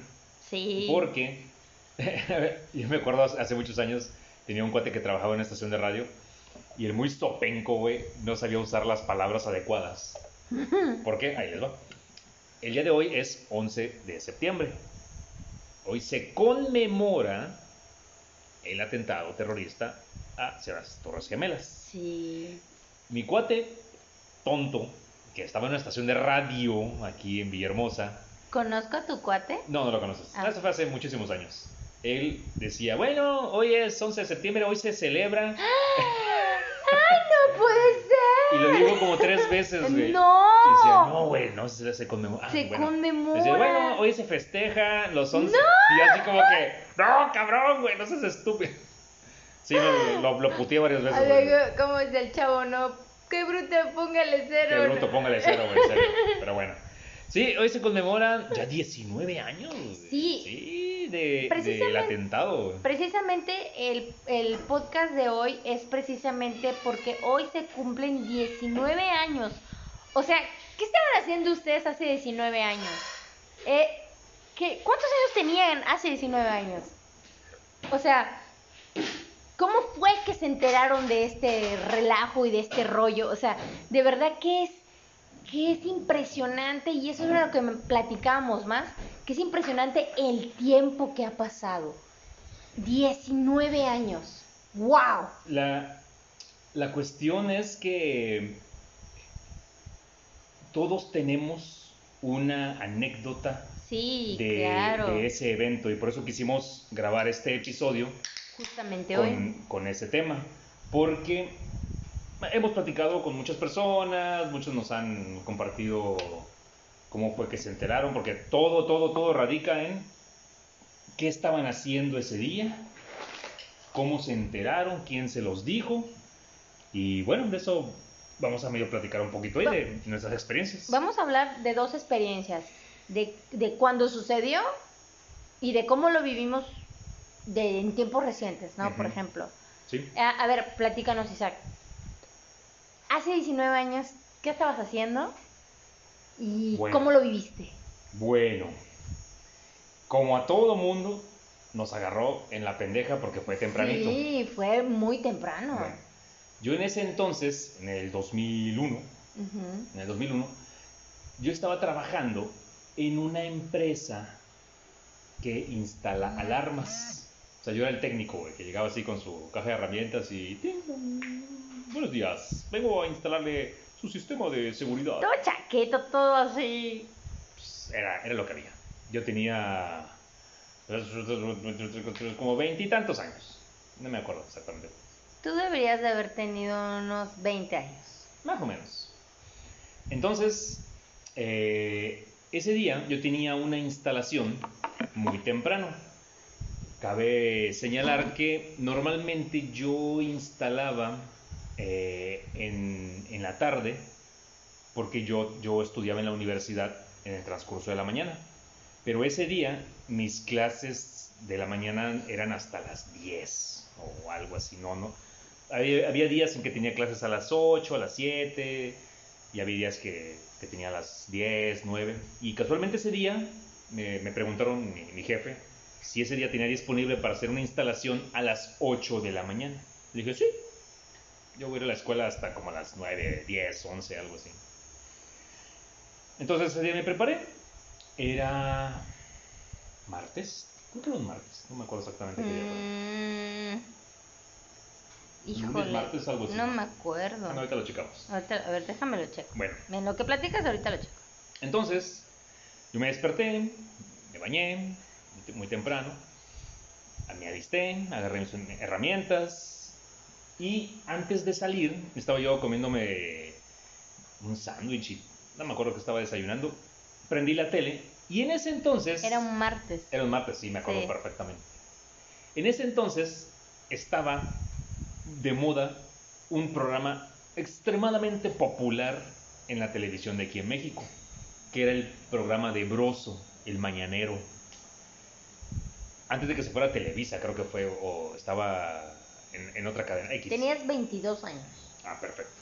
Sí. porque <laughs> yo me acuerdo hace hace muchos años, tenía un cuate que trabajaba en una estación de radio y el muy sopenco, güey, no sabía usar las palabras adecuadas. <laughs> ¿Por qué? Ahí les va. El día de hoy es 11 de septiembre. Hoy se conmemora el atentado terrorista a las Torres Gemelas. Sí. Mi cuate, tonto, que estaba en una estación de radio aquí en Villahermosa, ¿Conozco a tu cuate? no, no lo conoces. Ah. Eso fue hace muchísimos años. Él decía, bueno, hoy es 11 de septiembre, hoy se celebra. ¡Ay, no puede ser! <laughs> Y lo digo como tres veces, güey. ¡No! Y decía, no, güey, no se, se conmemora. Ah, Se bueno. conmemora. Decía, bueno, hoy se festeja los 11. Y así como que, no, cabrón, güey, no seas estúpido. Sí, lo, lo, lo puteé varias veces. Ay, ¿Cómo es el chavo? No. ¡Qué bruta! Póngale cero. Qué bruto, póngale cero, güey. <laughs> Pero bueno. Sí, hoy se conmemoran ya 19 años. Sí. Sí, de, del atentado. Precisamente el, el podcast de hoy es precisamente porque hoy se cumplen 19 años. O sea, ¿qué estaban haciendo ustedes hace 19 años? Eh, ¿qué, ¿Cuántos años tenían hace 19 años? O sea, ¿cómo fue que se enteraron de este relajo y de este rollo? O sea, de verdad que es que es impresionante y eso era lo que platicábamos más, que es impresionante el tiempo que ha pasado. 19 años. ¡Wow! La, la cuestión es que todos tenemos una anécdota Sí, de, claro. de ese evento y por eso quisimos grabar este episodio Justamente hoy. con ese tema. Porque hemos platicado con muchas personas, muchos nos han compartido cómo fue que se enteraron, porque todo, todo, todo radica en qué estaban haciendo ese día, cómo se enteraron, quién se los dijo. Y bueno, de eso vamos a medio platicar un poquito hoy de nuestras experiencias. Vamos a hablar de dos experiencias, de, de cuando sucedió y de cómo lo vivimos de, en tiempos recientes, ¿no? Por Ujú. ejemplo. ¿Sí? A, a ver, platícanos, Isaac. Hace 19 años, ¿qué estabas haciendo? ¿Y Bueno. cómo lo viviste? Bueno, como a todo mundo, nos agarró en la pendeja porque fue tempranito. Sí, fue muy temprano. Bueno, yo en ese entonces, en el 2001, Ujú. en el 2001, yo estaba trabajando en una empresa que instala alarmas. Sea, yo era el técnico, güey, que llegaba así con su caja de herramientas y... "Ting, dong, Buenos días, vengo a instalarle su sistema de seguridad. Todo chaqueto, todo así. Pues, era, era lo que había. Yo tenía como veintitantos años. No me acuerdo exactamente. Tú deberías de haber tenido unos 20 años. Más o menos. Entonces, eh, ese día yo tenía una instalación muy temprano. Cabe señalar que normalmente yo instalaba eh, en, en la tarde, porque yo, yo estudiaba en la universidad en el transcurso de la mañana. Pero ese día mis clases de la mañana eran hasta las 10 o algo así, no, no. Había, había días en que tenía clases a las 8, a las 7, y había días que, que tenía a las 10, 9. Y casualmente ese día me, me preguntaron mi, mi jefe si ese día tenía disponible para hacer una instalación a las 8 de la mañana. Le dije, sí. Yo voy a ir a la escuela hasta como a las 9, 10, 11, algo así. Entonces ese día me preparé. Era martes. Creo que era un martes. No me acuerdo exactamente qué día fue. Mm, híjole. martes, algo así. No me acuerdo. Bueno, ahorita lo checamos. Ahorita- a ver, déjame lo checo. Bueno, En lo que platicas, ahorita lo checo. entonces yo me desperté, me bañé muy- temprano, me alisté, agarré mis herramientas Y antes de salir, estaba yo comiéndome un sándwich y no me acuerdo que estaba desayunando. Prendí la tele y en ese entonces... Era un martes. Era un martes, sí, me acuerdo Sí. perfectamente. En ese entonces estaba de moda un programa extremadamente popular en la televisión de aquí en México, que era el programa de Broso, el Mañanero. Antes de que se fuera a Televisa, creo que fue, o estaba en, en otra cadena X. Tenías 22 años. Ah, perfecto.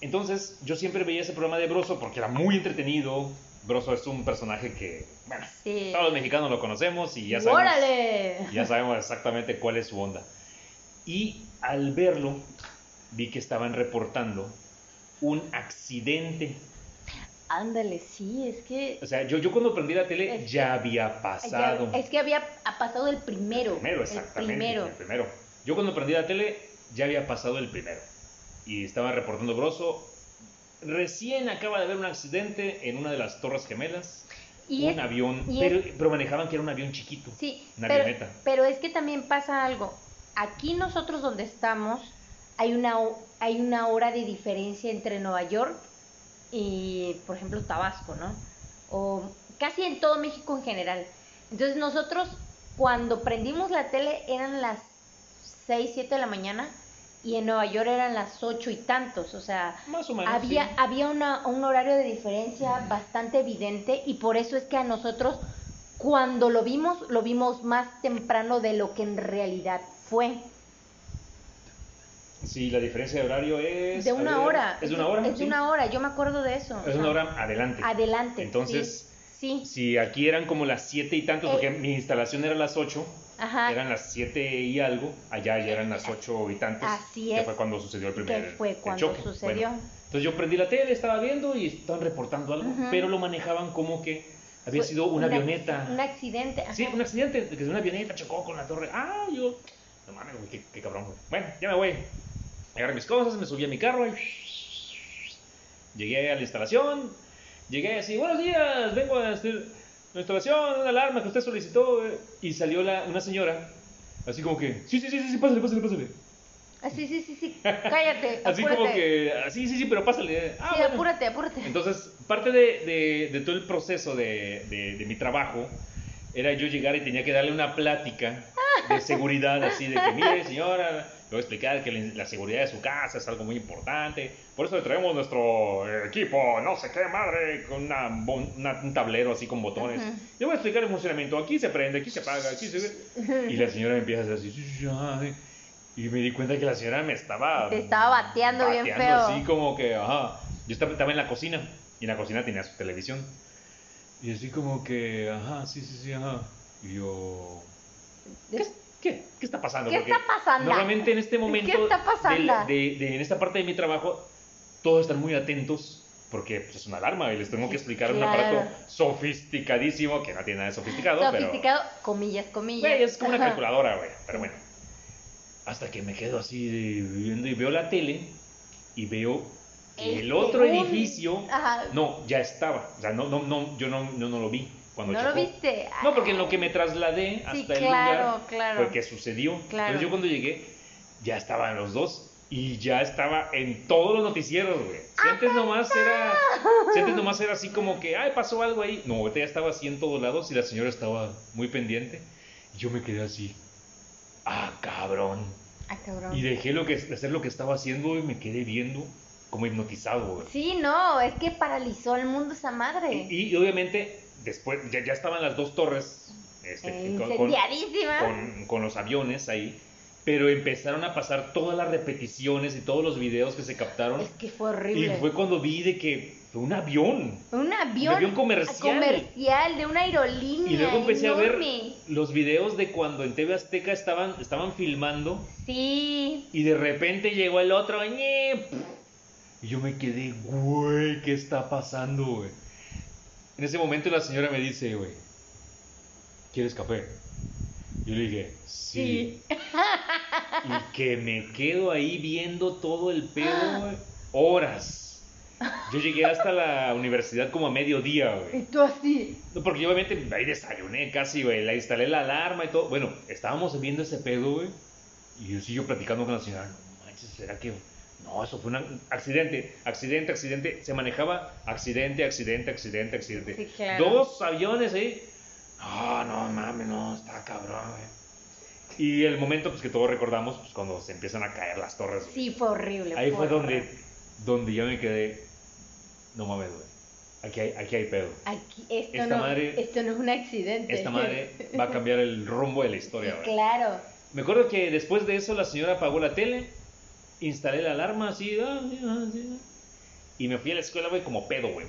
Entonces, yo siempre veía ese programa de Broso porque era muy entretenido. Broso es un personaje que, bueno, Sí. todos los mexicanos lo conocemos y ya sabemos, ¡Órale! ya sabemos exactamente cuál es su onda. Y al verlo, vi que estaban reportando un accidente. Ándale, sí, es que... O sea, yo, yo cuando prendí la tele Es- ya había pasado. ya- es que había ha pasado el primero. primero, El exactamente. primero. el primero. Yo cuando prendí la tele ya había pasado el primero. Y estaba reportando Broso. Recién acaba de haber un accidente en una de las Torres Gemelas. Y un es- avión, y pero, es- pero manejaban que era un avión chiquito. Sí, Una pero, avioneta. pero es que también pasa algo. Aquí nosotros donde estamos hay una, hay una hora de diferencia entre Nueva York y, por ejemplo, Tabasco, ¿no? O casi en todo México en general. Entonces nosotros cuando prendimos la tele eran las 6, 7 de la mañana y en Nueva York eran las 8 y tantos. O sea, Más o menos. había, sí. había una- un horario de diferencia bastante evidente y por eso es que a nosotros cuando lo vimos, lo vimos más temprano de lo que en realidad fue. Sí, la diferencia de horario es. De una ver, hora. Es de una hora. Es de sí. una hora, yo me acuerdo de eso. Es una hora adelante. Adelante. Entonces, Sí. sí. Si aquí eran como las 7 y tantos, Eh. porque mi instalación era las 8, Ajá. eran las 7 y algo, allá ya eran las 8 y tantos. Así Que es. fue cuando sucedió el primer Que fue el cuando choque. sucedió. Bueno, entonces yo prendí la tele, estaba viendo y estaban reportando algo, pero lo manejaban como que había Fue sido una avioneta. Un accidente. ajá. Sí, un accidente, que una avioneta chocó con la torre. Ah, yo. No mames, güey, qué, qué cabrón. Bueno, ya me voy. Agarré mis cosas, me subí a mi carro y. Llegué a la instalación. Llegué así, buenos días, vengo a hacer la instalación, una alarma que usted solicitó. eh". Y salió la, una señora, así como que, sí, sí, sí, sí, pásale, pásale, pásale. Ah, sí, sí, sí. Cállate. <laughs> Así apúrate. como que, ah, sí, sí, sí, pero pásale. Ah, sí, bueno. apúrate, apúrate. Entonces, parte de, de- de todo el proceso de, de- mi trabajo era yo llegar y tenía que darle una plática de seguridad, así de que, mire, señora, voy a explicar que la, seguridad de su casa es algo muy importante. Por eso le traemos nuestro eh, equipo, no sé qué madre, con una, una- un tablero así con botones. Ujú. Le voy a explicar el funcionamiento. Aquí se prende, aquí se apaga, aquí se. <laughs> Y la señora empieza a hacer así, y me di cuenta que la señora me estaba Te estaba bateando bien feo. así como que, ajá. Yo estaba, estaba en la cocina y en la cocina tenía su televisión. Y así como que, ajá, sí, sí, sí, ajá. Y yo, ¿qué, qué, qué está pasando? ¿Qué Porque está pasando? Normalmente en este momento, ¿Qué está pasando? de- de- de- en esta parte de mi trabajo, todos están muy atentos porque pues, es una alarma y les tengo que explicar un aparato sofisticadísimo que no tiene nada de sofisticado, Sofisticado, comillas, comillas. Güey, es como una calculadora, güey. Pero bueno. Hasta que me quedo así viendo y veo la tele y veo que el Este, otro un- edificio. Ajá. No, ya estaba. O sea, no, no, no, yo no, no, no lo vi cuando ¿No lo chocó. viste? No, porque en lo que me trasladé hasta Sí, el claro, lugar claro. fue que sucedió. Claro. Entonces yo cuando llegué, ya estaban los dos. Y ya estaba en todos los noticieros, güey. Si antes nomás era. Si antes nomás era así como que, ay, pasó algo ahí. No, ahorita ya estaba así en todos lados y la señora estaba muy pendiente. Y yo me quedé así. Ah, cabrón. Ah, cabrón. Y dejé lo que, hacer lo que estaba haciendo y me quedé viendo como hipnotizado, güey. Sí, no, es que paralizó el mundo esa madre. Y, y obviamente, después, ya, ya estaban las dos torres este, Eh, con- los aviones ahí, pero empezaron a pasar todas las repeticiones y todos los videos que se captaron. Es que fue Y horrible. fue cuando vi de que fue un avión. Un avión, avión comercial. comercial de una aerolínea. Y luego empecé a ver los videos de cuando en TV Azteca estaban, estaban filmando Sí. y de repente llegó el otro. Y yo me quedé, güey, ¿qué está pasando, güey? En ese momento la señora me dice, güey, ¿quieres café? Yo le dije, sí. Y que me quedo ahí viendo todo el pedo, güey, horas. Yo llegué hasta la universidad como a mediodía, güey. Y tú así. No, porque yo obviamente ahí desayuné casi, güey. La instalé la alarma y todo. Bueno, estábamos viendo ese pedo, güey. Y yo sigo platicando con la señora, no manches, ¿será que.? No, eso fue un accidente, accidente, accidente. Se manejaba accidente, accidente, accidente, accidente. Sí, claro. Dos aviones ahí. No, no mames, no, está cabrón, güey. Y el momento pues, que todos recordamos, pues cuando se empiezan a caer las torres. güey. Sí, fue horrible. Ahí fue donde, donde yo me quedé. No mames, güey. Aquí hay, aquí hay pedo. Aquí, esto, Esta no, madre- esto no es un accidente. Esta madre va a cambiar el rumbo de la historia, Sí, <laughs> claro. Me acuerdo que después de eso la señora apagó la tele, instalé la alarma así, ah, sí, ah, sí, ah, y me fui a la escuela, güey, como pedo, güey.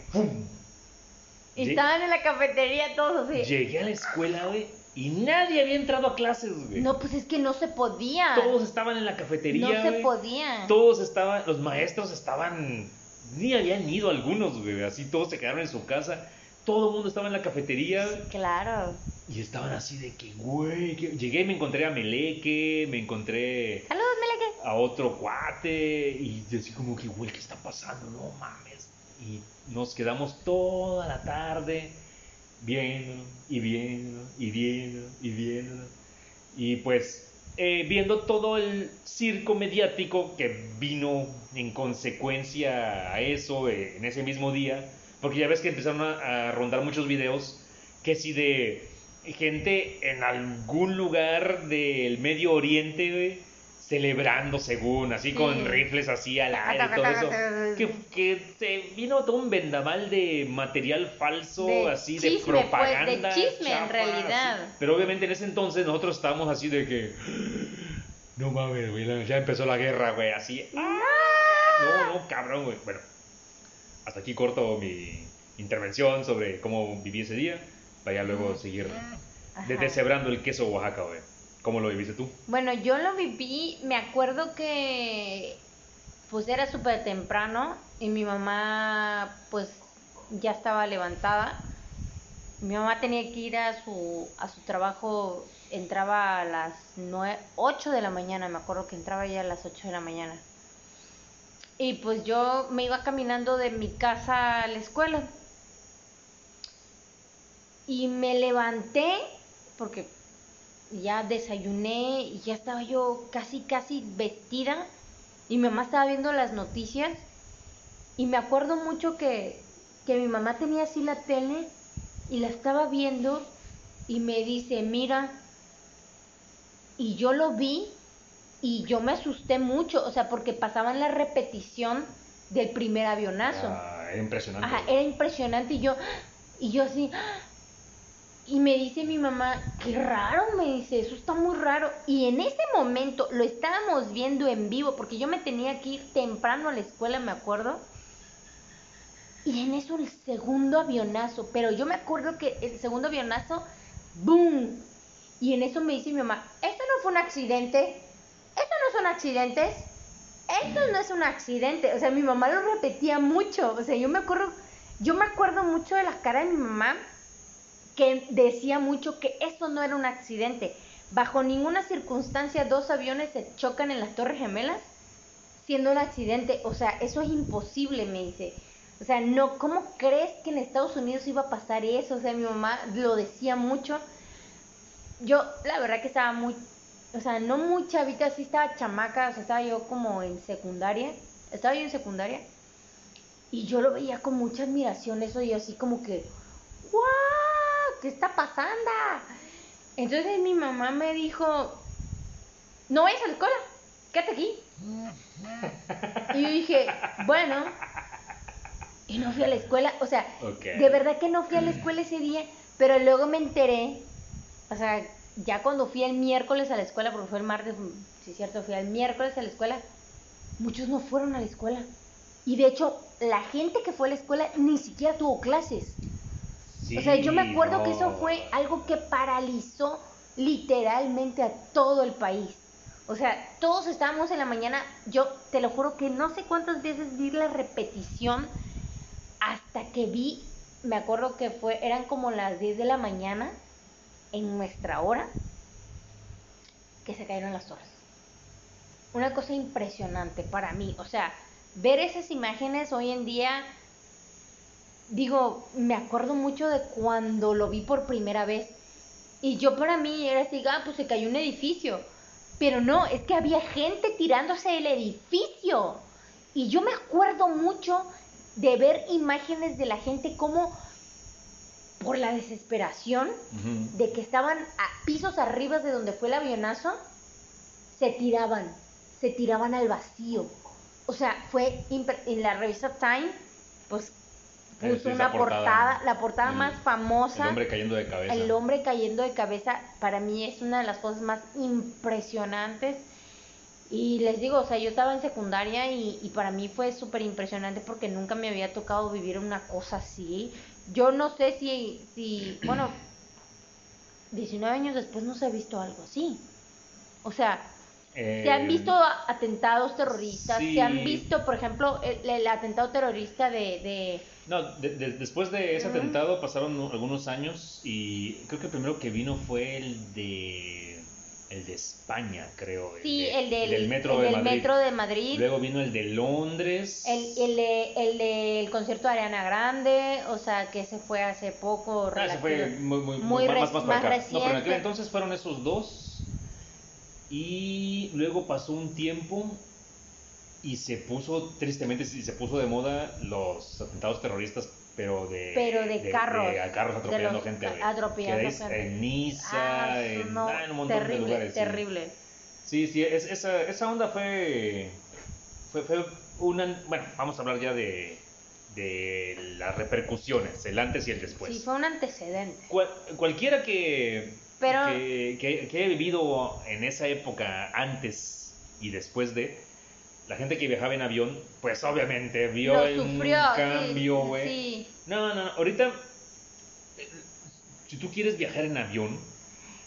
Y estaban en la cafetería todos así. Llegué a la escuela, güey, y nadie había entrado a clases, güey. No, pues es que no se podía. Todos estaban en la cafetería, no se podía. Todos estaban, los maestros estaban, ni habían ido algunos, güey, así todos se quedaron en su casa. Todo el mundo estaba en la cafetería Sí, claro. y estaban así de que, güey, que- llegué y me encontré a Meleque, me encontré Saludos, Meleque. A otro cuate y así como que, güey, ¿qué está pasando? No mames. Y nos quedamos toda la tarde viendo y viendo y viendo y viendo. Y pues eh, viendo todo el circo mediático que vino en consecuencia a eso eh, en ese mismo día. Porque ya ves que empezaron a, a rondar muchos videos que si de gente en algún lugar del Medio Oriente, celebrando según, así Sí. con rifles así al aire y todo eso. Que, que se vino todo un vendaval de material falso, De así chisme, de pues, propaganda. de chisme, en chafa, realidad. así. Pero obviamente en ese entonces nosotros estábamos así de que. No mames, güey, ya empezó la guerra, güey, así. ¡ah! No, no, cabrón, güey. Bueno, hasta aquí corto mi intervención sobre cómo viví ese día. Para ya luego seguir de- deshebrando el queso Oaxaca, güey. ¿Cómo lo viviste tú? Bueno, yo lo viví, me acuerdo que pues era súper temprano y mi mamá pues ya estaba levantada. Mi mamá tenía que ir a su, a su trabajo, entraba a las 9, 8 de la mañana, me acuerdo que entraba ya a las 8 de la mañana. Y pues yo me iba caminando de mi casa a la escuela. Y me levanté porque ya desayuné y ya estaba yo casi, casi vestida. Y mi mamá estaba viendo las noticias. Y me acuerdo mucho que, que mi mamá tenía así la tele y la estaba viendo y me dice, mira, y yo lo vi y yo me asusté mucho, o sea, porque pasaban la repetición del primer avionazo. Ah, era impresionante. Ajá, era impresionante y yo, y yo así, y me dice mi mamá, qué raro, me dice, eso está muy raro. Y en ese momento lo estábamos viendo en vivo, porque yo me tenía que ir temprano a la escuela, me acuerdo. Y en eso el segundo avionazo, pero yo me acuerdo que el segundo avionazo, ¡boom! Y en eso me dice mi mamá, esto no fue un accidente, esto no son accidentes, esto no es un accidente. O sea, mi mamá lo repetía mucho. O sea, yo me acuerdo, yo me acuerdo mucho de la cara de mi mamá que decía mucho que esto no era un accidente. Bajo ninguna circunstancia dos aviones se chocan en las Torres Gemelas siendo un accidente. O sea, eso es imposible, me dice. O sea, no, ¿cómo crees que en Estados Unidos iba a pasar eso? O sea, mi mamá lo decía mucho. Yo, la verdad que estaba muy, o sea, no muy chavita, sí estaba chamaca, o sea, estaba yo como en secundaria, estaba yo en secundaria, y yo lo veía con mucha admiración, eso, y así como que, ¡guau! ¿Qué está pasando? Entonces mi mamá me dijo, no vayas a la escuela, quédate aquí. Y yo dije, bueno, y no fui a la escuela, o sea, de verdad que no fui a la escuela ese día, pero luego me enteré, o sea, ya cuando fui el miércoles a la escuela, porque fue el martes, sí es cierto, fui el miércoles a la escuela, muchos no fueron a la escuela. Y de hecho, la gente que fue a la escuela ni siquiera tuvo clases. O sea, yo me acuerdo que eso fue algo que paralizó literalmente a todo el país. O sea, todos estábamos en la mañana, yo te lo juro que no sé cuántas veces vi la repetición hasta que vi, me acuerdo que fue, eran como las 10 de la mañana en nuestra hora que se cayeron las torres. Una cosa impresionante para mí, o sea, ver esas imágenes hoy en día, digo, me acuerdo mucho de cuando lo vi por primera vez. Y yo para mí era así, ah, pues se cayó un edificio. Pero no, es que había gente tirándose del edificio. Y yo me acuerdo mucho de ver imágenes de la gente como por la desesperación de que estaban a pisos arriba de donde fue el avionazo, se tiraban, se tiraban al vacío. O sea, fue en la revista Time, pues puso una portada, portada, la portada más famosa. El hombre cayendo de cabeza. El hombre cayendo de cabeza, para mí es una de las cosas más impresionantes. Y les digo, o sea, yo estaba en secundaria y, y para mí fue súper impresionante porque nunca me había tocado vivir una cosa así. Yo no sé si, si, <clears throat> bueno, 19 años después no se ha visto algo así. O sea, se han Eh, visto atentados terroristas, sí. se han visto, por ejemplo, el, el atentado terrorista de, de No, de- de- después de ese Ujú. atentado pasaron algunos años y creo que el primero que vino fue el de el de España, creo. sí, el del, del metro el de del Madrid. metro de Madrid. Luego vino el de Londres. El, el, de- el del concierto de Ariana Grande, o sea, que se fue hace poco. Ah, ese fue muy, muy, muy muy- más, reci- más para más acá. No, pero en aquel reciente. entonces fueron esos dos. Y luego pasó un tiempo y se puso, tristemente, sí, se puso de moda los atentados terroristas, pero de, Pero de carros, a carros de atropellando los- gente. atropellando gente. En Niza, Ah, en, no, ah, en un montón terrible, de lugares. sí. terrible. Sí, sí, es- esa, esa onda fue, fue, fue una... Bueno, vamos a hablar ya de, de las repercusiones, el antes y el después. Sí, fue un antecedente. Cual- cualquiera que, Pero- que, que- que haya vivido en esa época antes y después de, la gente que viajaba en avión, pues obviamente vio un sufrió, sí, cambio, güey. sí. No, no, no, ahorita, eh, si tú quieres viajar en avión,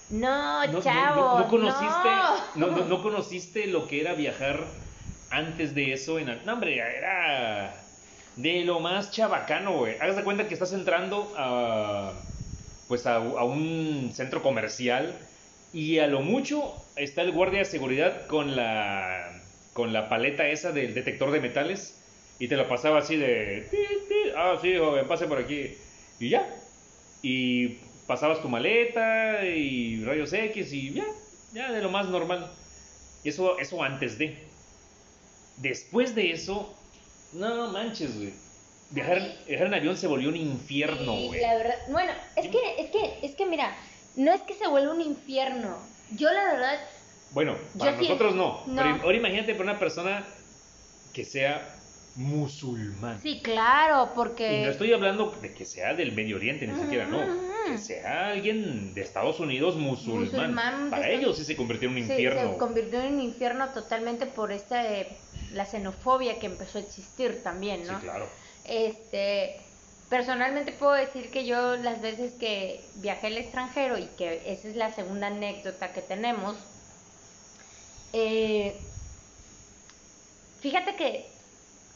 No, no, no- chavo. no- no conociste, no. no, no- no conociste lo que era viajar antes de eso en no hombre era de lo más chabacano güey hagas de cuenta que estás entrando a pues a, a un centro comercial y a lo mucho está el guardia de seguridad con la con la paleta esa del detector de metales y te lo pasaba así de ah sí joven pase por aquí y ya y pasabas tu maleta y rayos X y ya, ya de lo más normal. Eso, eso antes de. Después de eso, no manches, güey. Viajar, viajar en avión se volvió un infierno, güey. la verdad, bueno, es que, es que, es que mira, no es que se vuelva un infierno. Yo la verdad, Bueno, para Yo sí- nosotros no. no. Pero ahora imagínate para una persona que sea musulmán. sí, claro, Y porque... no estoy hablando de que sea del Medio Oriente, ni siquiera, no. Que sea alguien de Estados Unidos musulmán. Musulmán, Para ellos sí se convirtió en un Sí, infierno. se convirtió en un infierno totalmente por esta eh, la xenofobia que empezó a existir también, Sí, ¿no? claro. Este, personalmente puedo decir que yo las veces que viajé al extranjero y que esa es la segunda anécdota que tenemos, eh, fíjate que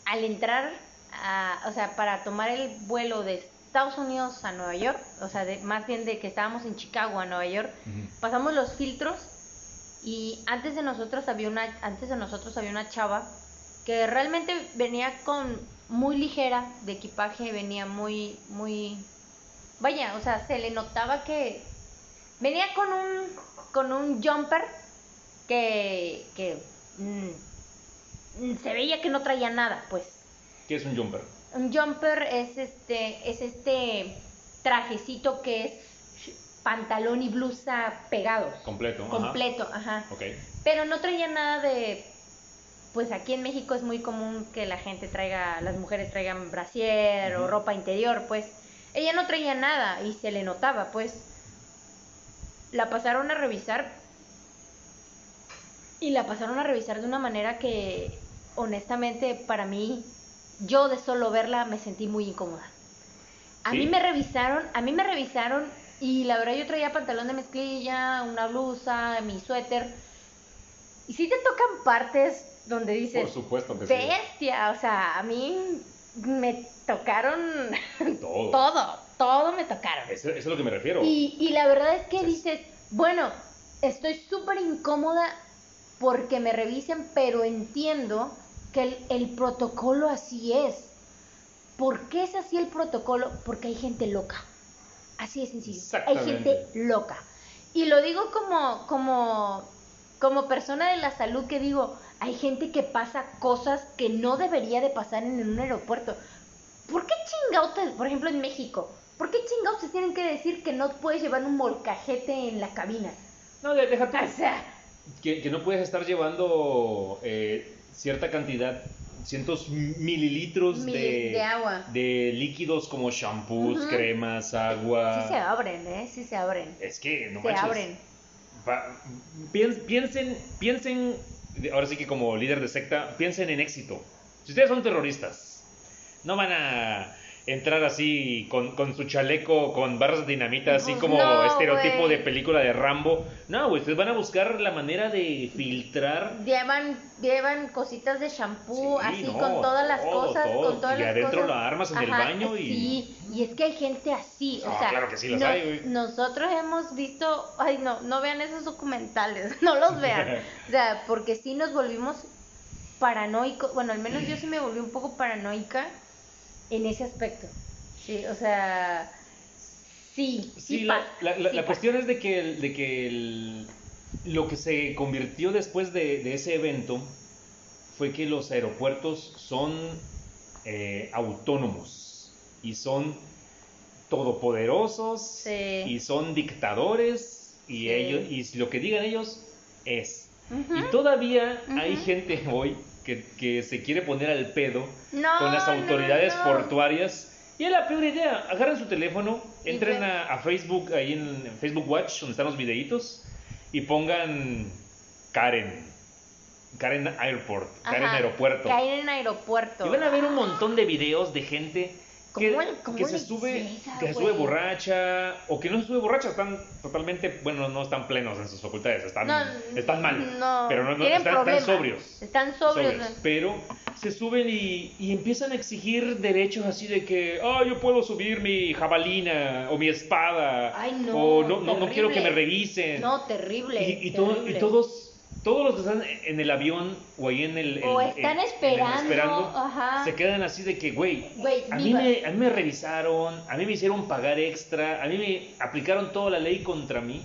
al entrar, a, o sea, para tomar el vuelo de Estados Unidos a Nueva York, o sea, de, más bien de que estábamos en Chicago a Nueva York, pasamos los filtros y antes de nosotros había una antes de nosotros había una chava que realmente venía con muy ligera de equipaje venía muy muy vaya o sea se le notaba que venía con un con un jumper que que mm, se veía que no traía nada pues ¿Qué es un jumper? un jumper es este es este trajecito que es pantalón y blusa pegados Completo. completo, ajá. Ok. Pero no traía nada de pues aquí en México es muy común que la gente traiga, las mujeres traigan brasier o ropa interior, pues ella no traía nada y se le notaba, pues la pasaron a revisar y la pasaron a revisar de una manera que honestamente para mí yo de solo verla me sentí muy incómoda. A ¿Sí? mí me revisaron, a mí me revisaron y la verdad yo traía pantalón de mezclilla, una blusa, mi suéter. Y sí te tocan partes donde dices, Por supuesto que sí. bestia, o sea, a mí me tocaron <laughs> Todo. todo, todo me tocaron. Eso, eso es lo que me refiero. Y, y la verdad es que Sí. dices, bueno, estoy súper incómoda porque me revisen, pero entiendo que el, el protocolo así es. ¿Por qué es así el protocolo? Porque hay gente loca. Así de sencillo. Hay gente loca. Y lo digo como, como, como persona de la salud que digo, hay gente que pasa cosas que no debería de pasar en un aeropuerto. ¿Por qué chingados, por ejemplo en México, por qué chingados se tienen que decir que no puedes llevar un molcajete en la cabina? No, déjate. O sea, que, que no puedes estar llevando eh, cierta cantidad, cientos mililitros Mil- de, de agua. de líquidos como shampoos, cremas, agua. sí se abren, ¿eh? Sí se abren. Es que no se manches. abren. Va- pien- piensen, piensen, ahora sí que como líder de secta, piensen en éxito. Si ustedes son terroristas, no van a entrar así con, con su chaleco, con barras de dinamita, así como no, estereotipo de película de Rambo. No, güey, ustedes van a buscar la manera de filtrar. Llevan, llevan cositas de shampoo, Sí, así no, con todas las todo, cosas, todo. con todas Y las adentro cosas. la armas en el baño y- Sí, y es que hay gente así, o Ah, sea, claro que sí las nos- hay, güey. nosotros hemos visto, ay no, no vean esos documentales, <laughs> no los vean, o sea, porque sí nos volvimos paranoicos, bueno, al menos yo sí me volví un poco paranoica en ese aspecto, sí, o sea, sí, sí, Sí, la, pasa, la- la- sí la pasa. cuestión es de que, el- de que el- lo que se convirtió después de, de ese evento fue que los aeropuertos son eh, autónomos y son todopoderosos Sí. y son dictadores y ellos y lo que digan ellos es. Y todavía hay gente hoy que, que se quiere poner al pedo No, con las no, autoridades no. portuarias. Y es la peor idea. Agarren su teléfono, entren a, a Facebook, ahí en, en Facebook Watch, donde están los videitos, y pongan Karen. Karen Airport, Karen Ajá, Aeropuerto. Caer en aeropuerto. Y van a ver un montón de videos de gente que, ¿Cómo cómo que se sube, llega, que se sube borracha, o que no se sube borracha, están totalmente, bueno, no están plenos en sus facultades, están, No, están mal, no, pero no, no están, están sobrios Están sobrios. sobrios, pero se suben y, y empiezan a exigir derechos así de que, ah, yo puedo subir mi jabalina o mi espada, Ay, no, o no, no, no quiero que me revisen. No, terrible. y, y, todo- y todos, todos los que están en el avión o ahí en el... O en- están en- en el esperando, ajá. se quedan así de que, güey, a mí, me, a mí me revisaron, a mí me hicieron pagar extra, a mí me aplicaron toda la ley contra mí.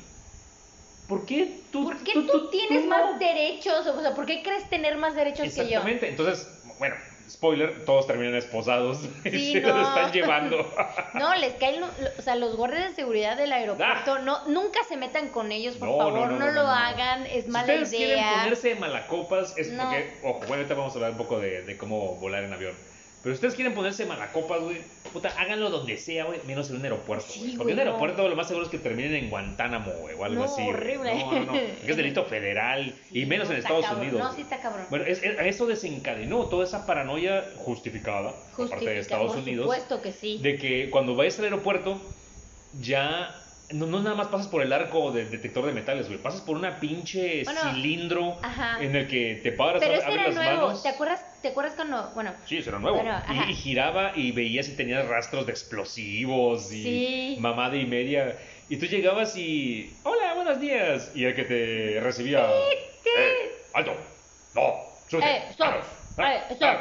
¿Por qué tú, ¿Por qué tú, tienes tú más derechos? O sea, ¿por qué crees tener más derechos que yo? Exactamente. Entonces, bueno, spoiler, todos terminan esposados <laughs> y se no. los están llevando. <laughs> No, les caen, lo- lo- o sea, los guardias de seguridad del aeropuerto, no, nunca se metan con ellos, por Ah. No, favor, no, lo hagan, es si mala ustedes quieren idea. ponerse malacopas, es porque, ojo, bueno, ahorita vamos a hablar un poco de, de cómo volar en avión. Pero si ustedes quieren ponerse malacopas, güey, puta, háganlo donde sea, güey, menos en un aeropuerto, Sí, güey. Porque en un no. aeropuerto lo más seguro es que terminen en Guantánamo, güey, o algo No, así. horrible. No, no, no. porque es <laughs> delito federal y menos no, en Estados cabrón. Unidos. No, sí está cabrón. Bueno, es- es- eso desencadenó toda esa paranoia justificada por parte de Estados por Unidos supuesto que sí. de que cuando vayas al aeropuerto ya no, no nada más pasas por el arco del detector de metales, güey, pasas por una pinche Bueno, cilindro ajá. en el que te paras, Pero abres era las nuevo, manos. ¿te acuerdas, ¿te acuerdas cuando, bueno, Sí, eso era nuevo. Bueno, y- giraba y veías si tenías rastros de explosivos y Sí. mamada y media. Y tú llegabas y, hola, buenos días. Y el que te recibía, sí. "Eh, alto, no, súbete, eh, stop, eh, stop,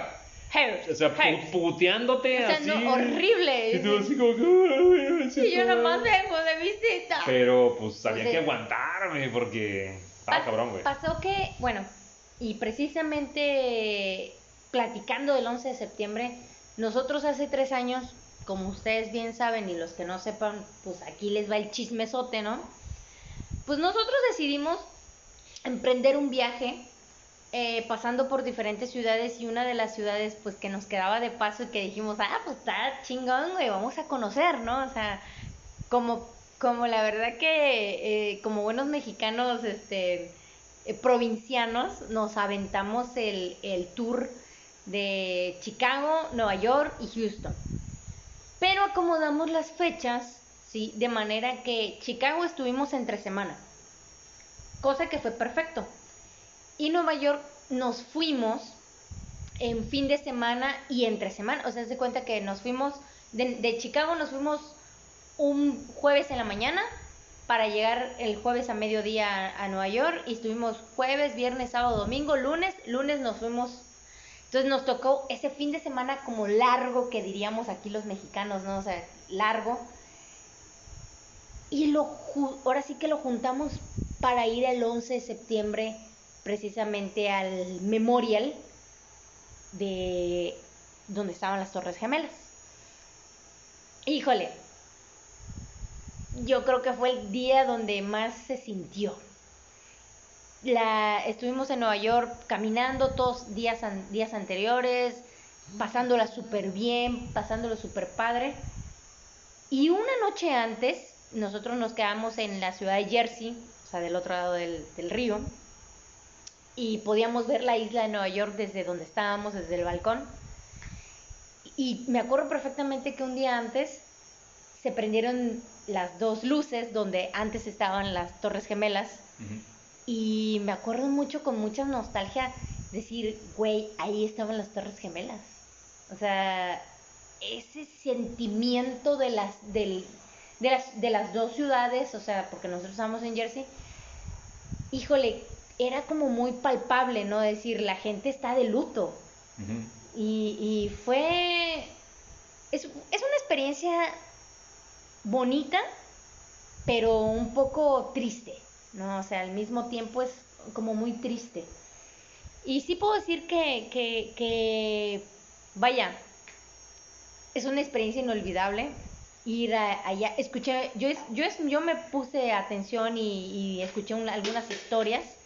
ah". hey, O sea, pu- puteándote O sea, así. no, horrible. Y tú así como que, "Ay, ay, sí yo está". nomás vengo de visita. Pero pues había que aguantarme porque estaba cabrón, güey. Pasó que, bueno, y precisamente platicando del 11 de septiembre, nosotros hace tres años, como ustedes bien saben y los que no sepan, pues aquí les va el chismesote, ¿no? Pues nosotros decidimos emprender un viaje eh, pasando por diferentes ciudades y una de las ciudades pues que nos quedaba de paso y que dijimos, ah, pues está chingón, güey, vamos a conocer, ¿no? O sea, como, como la verdad que eh, como buenos mexicanos este, eh, provincianos nos aventamos el, el tour de Chicago, Nueva York y Houston. Pero acomodamos las fechas, ¿sí? De manera que Chicago estuvimos entre semana, cosa que fue perfecto. Y Nueva York nos fuimos en fin de semana y entre semana. O sea, se cuenta que nos fuimos, de, Chicago nos fuimos un jueves en la mañana para llegar el jueves a mediodía a, a Nueva York y estuvimos jueves, viernes, sábado, domingo, lunes, lunes nos fuimos. Entonces nos tocó ese fin de semana como largo que diríamos aquí los mexicanos, ¿no? O sea, largo. Y lo ahora sí que lo juntamos para ir el 11 de septiembre precisamente al memorial de donde estaban las Torres Gemelas. Híjole, yo creo que fue el día donde más se sintió. La, estuvimos en Nueva York caminando todos días, días anteriores, pasándola súper bien, pasándolo súper padre. Y una noche antes, nosotros nos quedamos en la ciudad de Jersey, o sea, del otro lado del, del río, y podíamos ver la isla de Nueva York desde donde estábamos, desde el balcón. Y me acuerdo perfectamente que un día antes se prendieron las dos luces donde antes estaban las Torres Gemelas. Y me acuerdo mucho, con mucha nostalgia, decir, güey, ahí estaban las Torres Gemelas. O sea, ese sentimiento de las, del, de las, de las dos ciudades, o sea, porque nosotros estábamos en Jersey, híjole, era como muy palpable, ¿no? Decir, la gente está de luto. Y, y fue. Es, es una experiencia bonita, pero un poco triste, ¿no? O sea, al mismo tiempo es como muy triste. Y sí puedo decir que, que, que vaya, es una experiencia inolvidable ir a- allá. Escuché, yo, es- yo, es- yo me puse atención y, y escuché un- algunas historias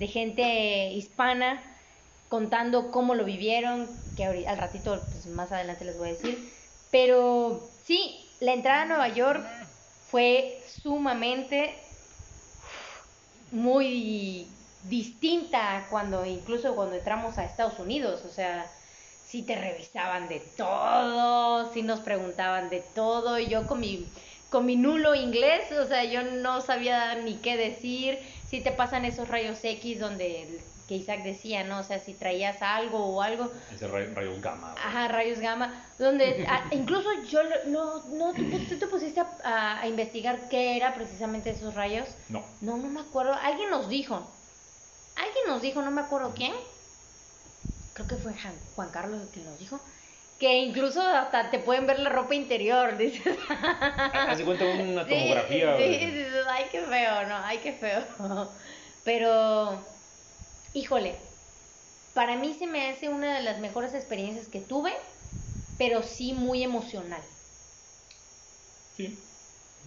de gente hispana contando cómo lo vivieron, que al ratito, pues más adelante les voy a decir. Pero sí, la entrada a Nueva York fue sumamente muy distinta cuando incluso cuando entramos a Estados Unidos, o sea, sí te revisaban de todo, sí nos preguntaban de todo, y yo con mi con mi nulo inglés, o sea, yo no sabía ni qué decir, si te pasan esos rayos X donde que Isaac decía, ¿no? O sea, si traías algo o algo, Ese ray- rayos gamma. Ajá, rayos gamma, donde a- <laughs> incluso yo no, no, tú, tú te pusiste a, a- investigar qué era precisamente esos rayos. No. No, no me acuerdo, alguien nos dijo, alguien nos dijo, no me acuerdo quién, creo que fue Juan Carlos el que nos dijo, que incluso hasta te pueden ver la ropa interior, <laughs> dices. Haz de cuenta una Sí, tomografía. Sí, güey. dices, ay, qué feo, no, ay, qué feo. <laughs> Pero, híjole, para mí se me hace una de las mejores experiencias que tuve, pero sí muy emocional. Sí.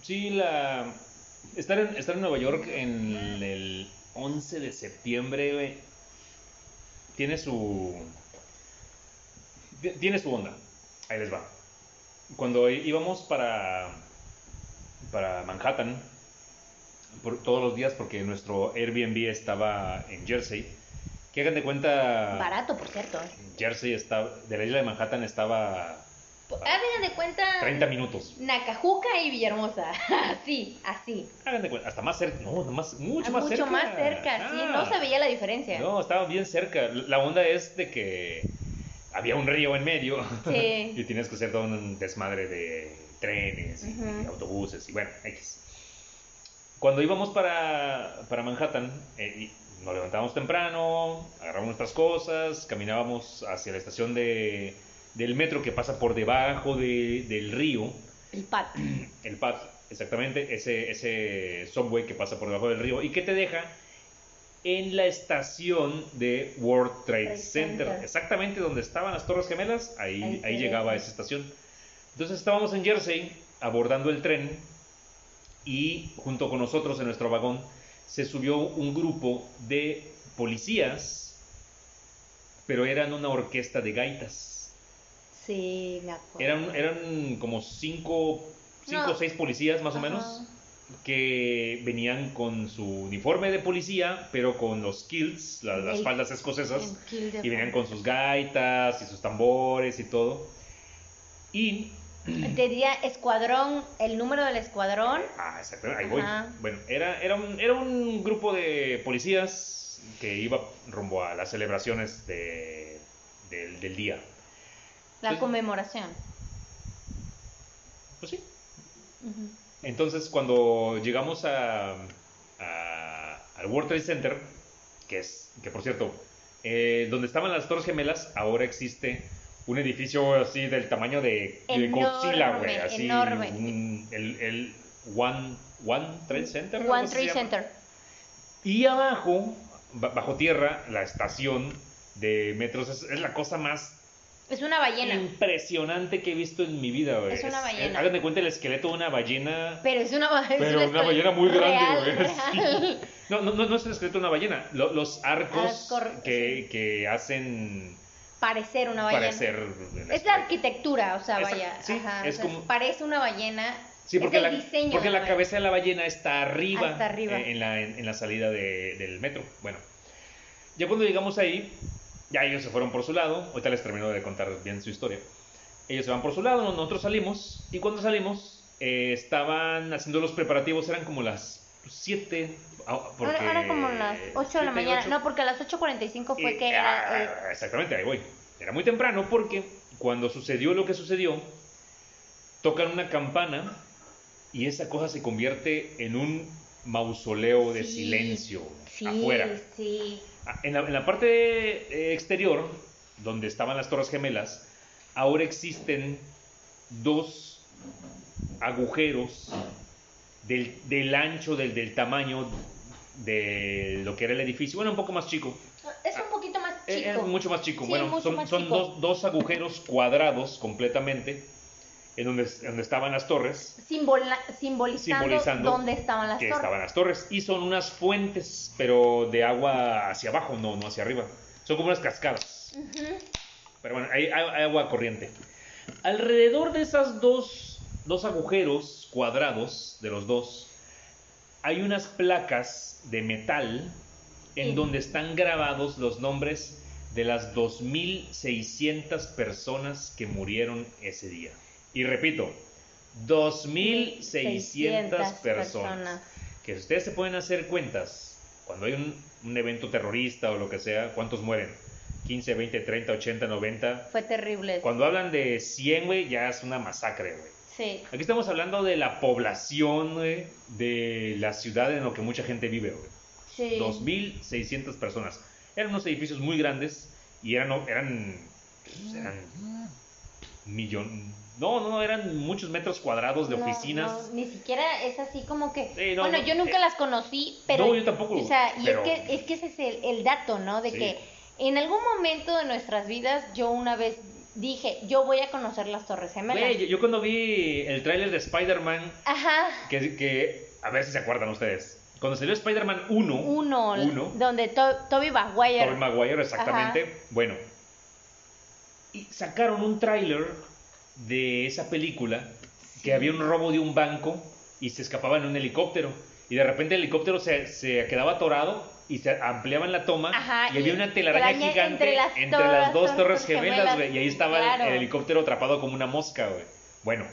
Sí, la. Estar en, estar en Nueva York en el 11 de septiembre, güey, tiene su. Ti- Tiene su onda. Ahí les va. Cuando íbamos para. para Manhattan, por, todos los días, porque nuestro Airbnb estaba en Jersey, que hagan de cuenta. Barato, por cierto. ¿eh? Jersey está, de la isla de Manhattan estaba Hagan de cuenta 30 minutos. Nacajuca y Villahermosa. <laughs> así, así. Hagan de cuenta, hasta más cerca, no, más, mucho Ah, más Mucho cerca. más cerca, sí, Ah. no se veía la diferencia. No, estaba bien cerca. La onda es de que había un río en medio <laughs> Sí. y tienes que hacer todo un desmadre de trenes y Ujú. autobuses y bueno, X. Cuando íbamos para, para Manhattan, eh, y nos levantábamos temprano, agarramos nuestras cosas, caminábamos hacia la estación de, del metro que pasa por debajo de- del río. El pat. <clears throat> El pad, exactamente, ese, ese subway que pasa por debajo del río y que te deja en la estación de World Trade Center. Center. Exactamente donde estaban las Torres Gemelas, ahí, Ahí llegaba a esa estación. Entonces estábamos en Jersey abordando el tren y junto con nosotros en nuestro vagón se subió un grupo de policías, pero eran una orquesta de gaitas. Sí, me acuerdo. Eran, eran como cinco, cinco No. o seis policías más o Ajá. menos que venían con su uniforme de policía, pero con los kilts, la- las El- faldas escocesas, y venían con sus gaitas y sus tambores y todo. Y... <clears throat> Te diría escuadrón, el número del escuadrón. Ah, exactamente, ahí voy. Bueno, era, era, un, era un grupo de policías que iba rumbo a las celebraciones de- del, del día. La Pues- conmemoración. Pues sí, Ujú. Entonces, cuando llegamos a, a- al World Trade Center, que es, que por cierto, eh, donde estaban las Torres Gemelas, ahora existe un edificio así del tamaño de, de Godzilla, güey. Así, enorme. un- el, el One, One Trade Center. One Trade. Center. Y abajo, ba- bajo tierra, la estación de metros es, es la cosa más Es una ballena. impresionante que he visto en mi vida, güey. Es una ballena. hagan de cuenta el esqueleto de una ballena. Pero es una, es Pero un una ballena muy grande, güey. <laughs> No, no, no, no es el esqueleto de una ballena. Lo- los arcos Arcor- que, que hacen Parecer una ballena. parecer. Es la arquitectura, o sea, Exacto, vaya. sí, ajá, es o sea, como- Parece una ballena. Sí, porque, es la, el diseño. porque la ballena. cabeza de la ballena está arriba, Hasta arriba. eh, en, la, en, en la salida de- del metro. Bueno, ya cuando llegamos ahí, ya ellos se fueron por su lado. Ahorita les termino de contar bien su historia. Ellos se van por su lado, nosotros salimos. Y cuando salimos, eh, estaban haciendo los preparativos, eran como las 7. Ahora, ahora como las 8 de la mañana. No, porque a las 8.45 fue que era. eh, Exactamente, ahí voy. Era muy temprano porque cuando sucedió lo que sucedió, tocan una campana y esa cosa se convierte en un mausoleo de Sí, silencio sí, afuera. Sí. En la, en la parte eh, exterior, donde estaban las Torres Gemelas, ahora existen dos agujeros del, del ancho, del, del tamaño de lo que era el edificio. Bueno, un poco más chico. Es un poquito más Eh, chico. Es mucho más chico. Sí, bueno, son, más son chico. dos, dos agujeros cuadrados completamente en donde, estaban las torres. Simbola- simbolizando, Simbolizando dónde estaban las que torres. estaban las torres. Y son unas fuentes, pero de agua hacia abajo, no, no hacia arriba. Son como unas cascadas. Pero bueno, hay, hay- hay agua corriente. Alrededor de esas dos, dos agujeros cuadrados, de los dos, hay unas placas de metal en Sí. donde están grabados los nombres de las 2.600 personas que murieron ese día. Y repito, 2.600 personas. personas. Que si ustedes se pueden hacer cuentas, cuando hay un, un evento terrorista o lo que sea, ¿cuántos mueren? 15, 20, 30, 80, 90. Fue terrible. Cuando hablan de 100, güey, ya es una masacre, güey. Sí. Aquí estamos hablando de la población, güey, de la ciudad en la que mucha gente vive, güey. Sí. 2.600 personas. Eran unos edificios muy grandes y eran, eran, eran millón, no, no, eran muchos metros cuadrados de No, oficinas. no, ni siquiera es así como que. No, bueno, no, yo nunca eh, las conocí, pero. no, yo tampoco, O sea, y pero- es que es que ese es el, el dato, ¿no? De Sí. que en algún momento de nuestras vidas, yo una vez dije, yo voy a conocer las Torres Gemelas. Güey, yo, yo cuando vi el tráiler de Spider-Man, Ajá. que, que, a ver si se acuerdan ustedes, cuando salió Spider-Man 1, Uno, Uno. donde to Toby Maguire. Tobey Maguire, exactamente. Bueno, y sacaron un tráiler de esa película que había un robo de un banco y se escapaba en un helicóptero. Y de repente el helicóptero se, se quedaba atorado y se ampliaban la toma Ajá, y había una telaraña gigante entre entre las dos torres torres gemelas, güey, y ahí estaba Claro. el, helicóptero atrapado como una mosca, güey. Bueno,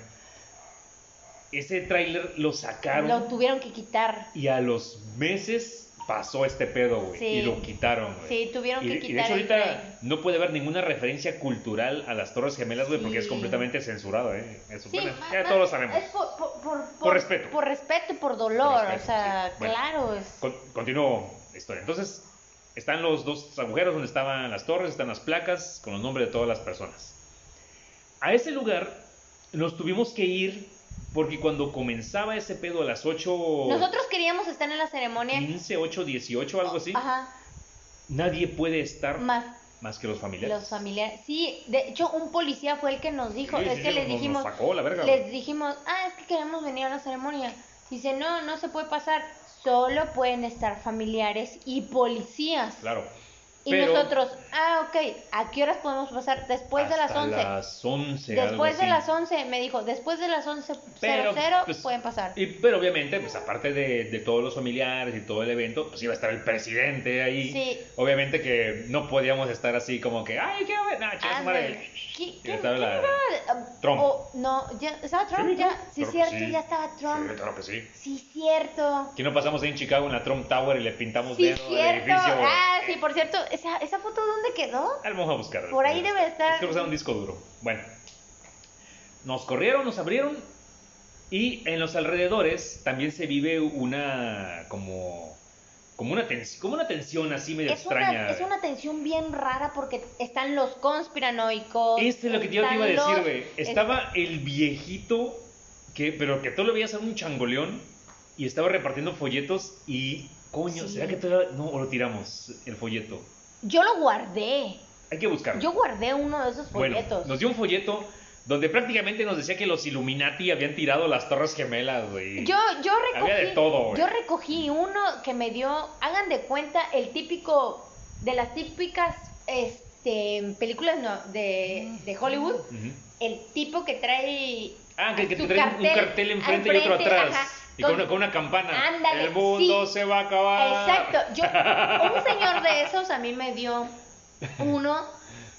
ese tráiler lo sacaron Lo tuvieron que quitar. y a los meses pasó este pedo, güey. Sí. Y lo quitaron, güey. Sí, tuvieron Y, que y de quitar. hecho ahorita tren. no puede haber ninguna referencia cultural a las Torres Gemelas, güey, porque es completamente censurado, ¿eh? Eso, Sí, bueno, ma- ya todos lo sabemos. Es por, por, por, Por respeto. Por respeto y por dolor. Respeto, o sea. Bueno. claro. Es... Con- continúo la historia. Entonces, están los dos agujeros donde estaban las torres, están las placas con los nombres de todas las personas. A ese lugar nos tuvimos que ir porque cuando comenzaba ese pedo a las 8... Nosotros queríamos estar en la ceremonia. 15, 8, 18, algo así. Ajá. Nadie puede estar Más más que los familiares. los familiares. Sí, de hecho, un policía fue el que nos dijo. Sí, es sí, que sí, les nos- nos dijimos. sacó la verga, les dijimos, ah, es que queremos venir a la ceremonia. Dice, no, no se puede pasar. Solo pueden estar familiares y policías. Claro. Y Pero nosotros, ah, ok, ¿a qué horas podemos pasar? Después de las hasta 11. las 11, algo Después de las 11, me dijo, después de las 11.00 Pero, pues, pueden pasar. Y, pero obviamente, pues aparte de, de todos los familiares y todo el evento, pues iba a estar el presidente ahí. Sí. Obviamente que no podíamos estar así como que, ay, quiero ver, nah, chinga su madre. Ándale. ¿Qui- Y quién- estaba quién la-? Trump. O- no, ya, ¿estaba Trump? Sí, ya, Trump. sí, que cierto, sí. ya estaba Trump. Sí, claro que sí. Sí, cierto. Aquí no pasamos ahí en Chicago en la Trump Tower y le pintamos Sí, dedo cierto. edificio. Ah, sí, por cierto, ¿esa, esa foto dónde quedó? Ah, Vamos a buscar. Por ahí debe estar. Es que usar un disco duro. Bueno. Nos corrieron, nos abrieron. Y en los alrededores también se vive una como como una tensión, como una tensión así medio Es extraña. una, es una tensión bien rara porque están los conspiranoicos. Este es lo que yo te iba a decir, güey. Estaba el viejito que pero que tú lo veías a un changoleón y estaba repartiendo folletos y Coño, Sí. ¿será que todavía no o lo tiramos el folleto? Yo lo guardé. Hay que buscarlo. Yo guardé uno de esos bueno, folletos. nos dio un folleto donde prácticamente nos decía que los Illuminati habían tirado las Torres Gemelas, güey. Yo, yo recogí. Había de todo, güey. Yo recogí uno que me dio. Hagan de cuenta el típico. De las típicas este, películas no- de, de Hollywood. El tipo que trae. Ah, que, que te su traen un cartel enfrente, y otro atrás. ajá, y con, con- una, campana. Ándale, El mundo sí. se va a acabar. Exacto. Yo, un señor de esos a mí me dio uno,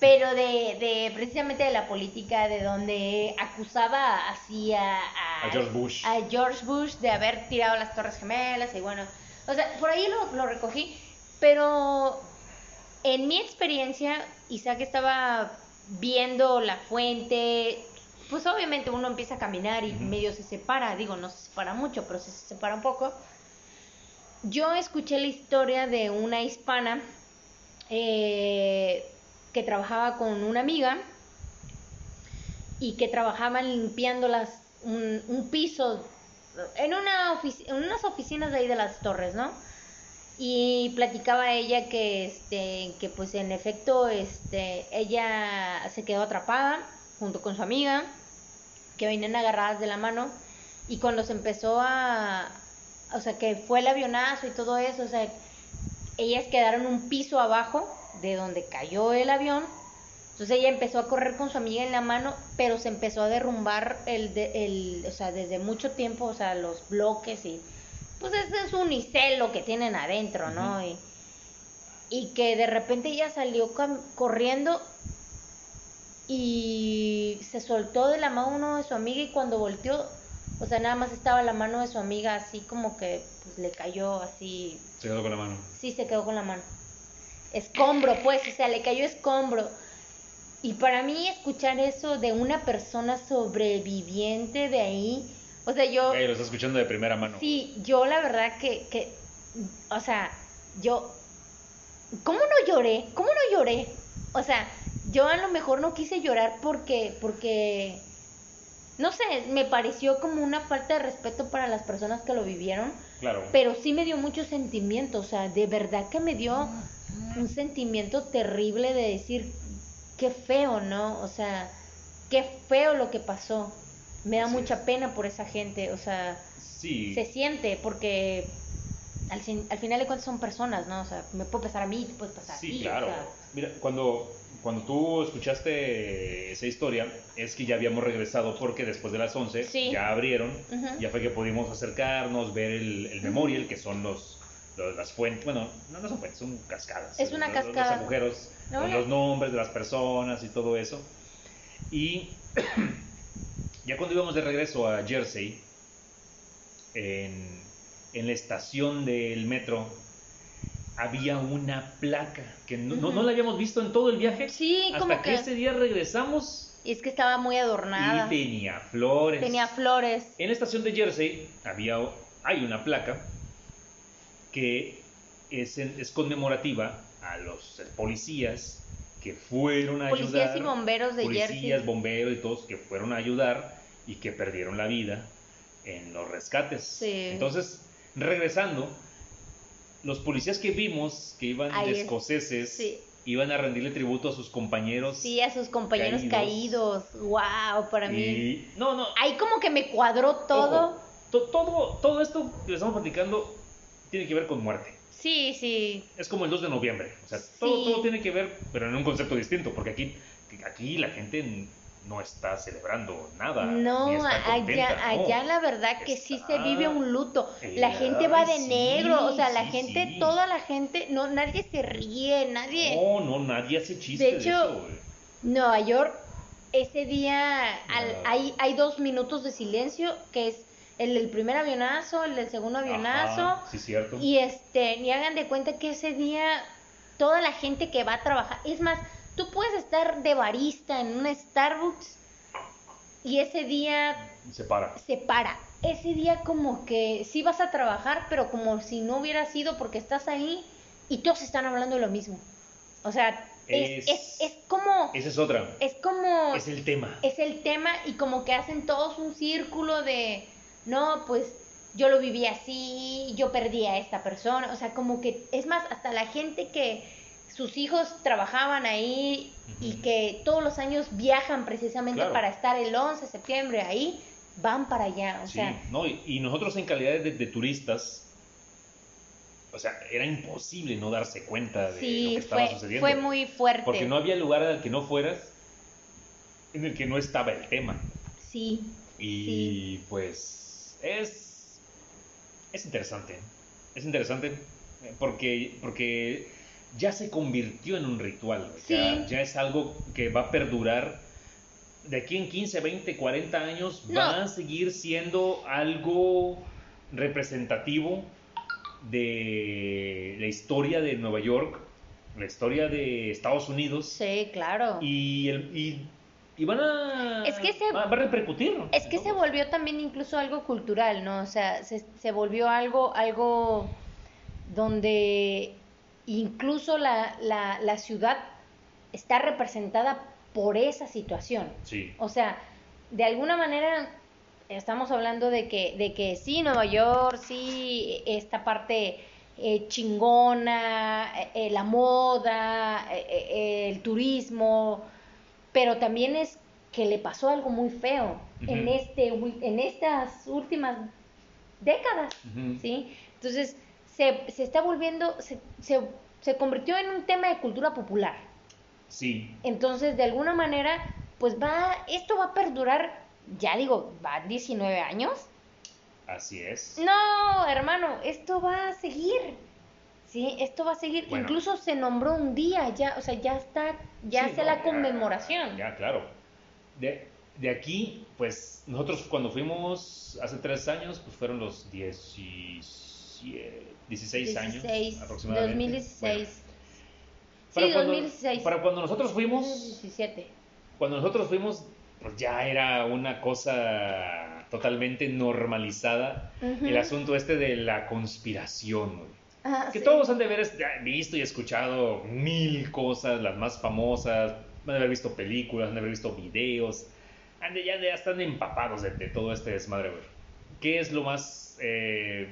pero de, de precisamente de la política, de donde acusaba así a, A George Bush. a George Bush de haber tirado las Torres Gemelas y bueno, o sea, por ahí lo, lo recogí, pero en mi experiencia, Isaac estaba viendo la fuente, pues obviamente uno empieza a caminar y medio se separa, digo, no se separa mucho, pero se separa un poco. Yo escuché la historia de una hispana eh, que trabajaba con una amiga y que trabajaban limpiando las, un, un piso en, una ofici- en unas oficinas de ahí de las torres, ¿no? Y platicaba ella que, este, que pues en efecto este, ella se quedó atrapada junto con su amiga, que venían agarradas de la mano, y cuando se empezó a, o sea, que fue el avionazo y todo eso, o sea, ellas quedaron un piso abajo de donde cayó el avión. Entonces ella empezó a correr con su amiga en la mano, pero se empezó a derrumbar el, de- el o sea, desde mucho tiempo, o sea, los bloques y pues ese es un unicelo que tienen adentro, ¿no? Ujú. y, y que de repente ella salió corriendo y se soltó de la mano de su amiga y cuando volteó, o sea, nada más estaba la mano de su amiga así como que pues, le cayó así Se quedó con la mano. Sí, se quedó con la mano. Escombro, pues, o sea, le cayó escombro. Y para mí escuchar eso de una persona sobreviviente de ahí, o sea, yo, lo está escuchando de primera mano. sí, yo la verdad que, que, o sea, yo, ¿cómo no lloré? ¿Cómo no lloré? O sea, yo a lo mejor no quise llorar porque, porque, no sé, me pareció como una falta de respeto para las personas que lo vivieron. Claro. Pero sí me dio mucho sentimiento, o sea, de verdad que me dio un sentimiento terrible de decir, qué feo, ¿no? O sea, qué feo lo que pasó. Me da mucha pena por esa gente, o sea, Sí. se siente porque al, al final de cuentas son personas, ¿no? O sea, me puede pasar a mí, te puede pasar a ti. Sí, o claro. sea, Mira, cuando, cuando tú escuchaste esa historia, es que ya habíamos regresado porque después de las 11 Sí. ya abrieron, Ujú. ya fue que pudimos acercarnos, ver el, el memorial, que son los, los- las fuentes, bueno, no, no son fuentes, son cascadas. Es una Los- cascada. Los agujeros, No, con los nombres de las personas y todo eso. Y <clears throat> ya cuando íbamos de regreso a Jersey, en, en la estación del metro, había una placa que no, la habíamos visto en todo el viaje. Sí, hasta como que, que- ese día regresamos Y es que estaba muy adornada. y tenía flores. Tenía flores. En la estación de Jersey había, hay una placa que es, en- es conmemorativa a los policías que fueron a Policías ayudar. y bomberos de policías, Jersey. bomberos y todos que fueron a ayudar y que perdieron la vida en los rescates. Sí. Entonces, regresando, los policías que vimos que iban Ahí de es- escoceses sí. iban a rendirle tributo a sus compañeros. Sí, a sus compañeros caídos. Caídos. Wow, para mí. y no, no, Ahí como que me cuadró todo. Ojo, todo, todo esto que estamos platicando tiene que ver con muerte. Sí, sí. Es como el 2 de noviembre. O sea, todo, Sí. todo tiene que ver, pero en un concepto distinto, porque aquí, aquí la gente no está celebrando nada. No, ni está contenta, allá, no. allá la verdad que sí se vive un luto. La gente va de sí, negro, o sea, la sí, gente, sí. toda la gente, no, nadie se ríe, nadie. No, no, nadie hace chiste De de, hecho, eso. Nueva York, ese día al- hay, hay dos minutos de silencio, que es el del primer avionazo, el del segundo avionazo. Ajá, sí, cierto. Y este, y hagan de cuenta que ese día toda la gente que va a trabajar, es más, tú puedes estar de barista en un Starbucks y ese día Se para. se para. Ese día como que sí vas a trabajar, pero como si no hubiera sido porque estás ahí y todos están hablando de lo mismo. O sea, es, Es- es, es como, Esa es otra. es como, Es el tema. es el tema y como que hacen todos un círculo de, no, pues yo lo viví así, yo perdí a esta persona, o sea, como que, es más, hasta la gente que sus hijos trabajaban ahí y que todos los años viajan precisamente Claro. para estar el 11 de septiembre ahí, van para allá, o Sí, sea, no, y, y nosotros en calidad de, de turistas, o sea, era imposible no darse cuenta de lo que sí, estaba fue, sucediendo. fue muy fuerte. Porque no había lugar al que no fueras en el que no estaba el tema. Sí, Y pues es, es interesante. Es interesante eh, porque, porque ya se convirtió en un ritual. güey. Ya, Sí. ya es algo que va a perdurar. De aquí en 15, 20, 40 años No. va a seguir siendo algo representativo de la historia de Nueva York, la historia de Estados Unidos. sí, claro. Y, el, y, y van a. Es que se- va, a repercutir. Es que se volvió también incluso algo cultural, ¿no? O sea, se, se volvió algo, algo donde incluso la, la, la ciudad está representada por esa situación. Sí. O sea, de alguna manera estamos hablando de que, de que sí, Nueva York, sí, esta parte eh, chingona, eh, eh, la moda, eh, el turismo, pero también es que le pasó algo muy feo en, este, en estas últimas décadas. ¿sí? Entonces, se, se está volviendo, se, se, se convirtió en un tema de cultura popular. Sí. Entonces, de alguna manera, pues va, esto va a perdurar, ya digo, va 19 años. Así es. No, hermano, esto va a seguir. Sí, esto va a seguir. Bueno. Incluso se nombró un día, ya, o sea, ya está, ya Sí, hace no, la ya- conmemoración. Ya, claro. De, de aquí, pues nosotros cuando fuimos hace tres años, pues fueron los 17, 16 años 16, aproximadamente. 2016. Bueno, sí, para cuando- 2016. Para cuando nosotros fuimos, 2017. cuando nosotros fuimos, pues ya era una cosa totalmente normalizada. El asunto este de la conspiración, güey. Ah, Que sí. todos han de haber visto y escuchado mil cosas, las más famosas, han de haber visto películas, han de haber visto videos, han de, ya, ya están empapados de, de todo este desmadre, güey. ¿Qué es lo más... eh,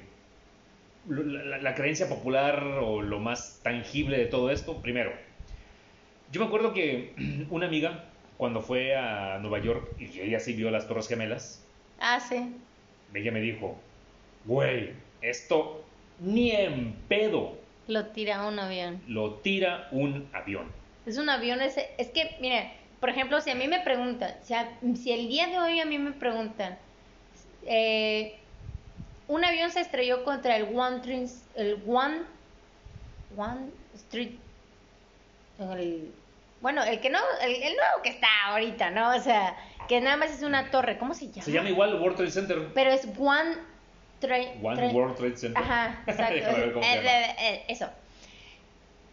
la, la- la creencia popular o lo más tangible de todo esto? Primero, yo me acuerdo que <clears throat> una amiga, cuando fue a Nueva York y ella sí vio las Torres Gemelas, Ah, sí. ella me dijo, güey, esto ni en pedo Lo tira un avión. lo tira un avión. Es un avión, es, es que, mire, por ejemplo, si a mí me preguntan, si, a- si el día de hoy a mí me preguntan, eh, un avión se estrelló contra el One, Train- el One, One Street, el- bueno, el que no, el, el nuevo que está ahorita, ¿no? O sea, que nada más es una torre, ¿cómo se llama? Se llama igual World Trade Center. Pero es One Train. One World Trade Center. Ajá, <laughs> exacto. Eh, eh, eh, eso.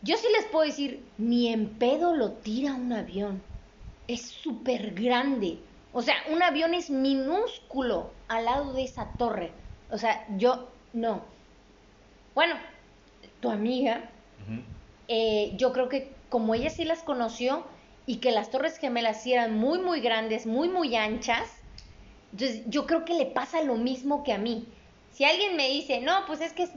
Yo sí les puedo decir, ni en pedo lo tira un avión. Es súper grande. O sea, un avión es minúsculo al lado de esa torre. O sea, yo no. Bueno, tu amiga, eh, yo creo que como ella sí las conoció y que las torres gemelas sí eran muy, muy grandes, muy, muy anchas, entonces yo creo que le pasa lo mismo que a mí. Si alguien me dice, no, pues es que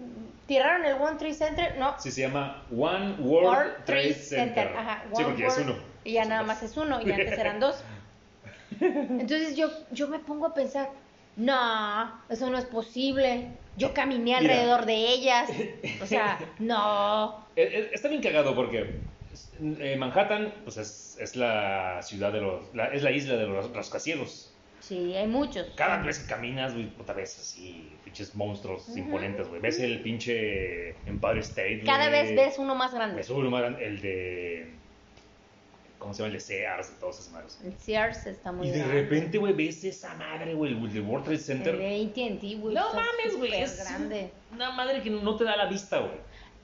tiraron el One Trade Center, no. Sí, se llama One World, Trade Center. Ajá, sí, One porque es uno. Y ya nada más es uno, y antes eran dos. <laughs> Entonces yo, yo me pongo a pensar, no, eso no es posible. Yo caminé Mira. alrededor de ellas. O sea, <laughs> no. Eh, eh, Está bien cagado porque eh, Manhattan pues es, es la ciudad de los... la- es la isla de los rascacielos. Sí, hay muchos. Cada vez que caminas, güey, puta ves así, pinches monstruos imponentes, güey. Ves el pinche Empire State, Cada vez ves uno más grande. Ves uno más grande, el de... ¿Cómo se llama? El de Sears y todas esas madres. El Sears está muy Y de grande. repente, güey, ves esa madre, güey, el de World Trade El Center. de AT&T, güey. No mames, güey, súper es grande. una madre que no te da la vista, güey.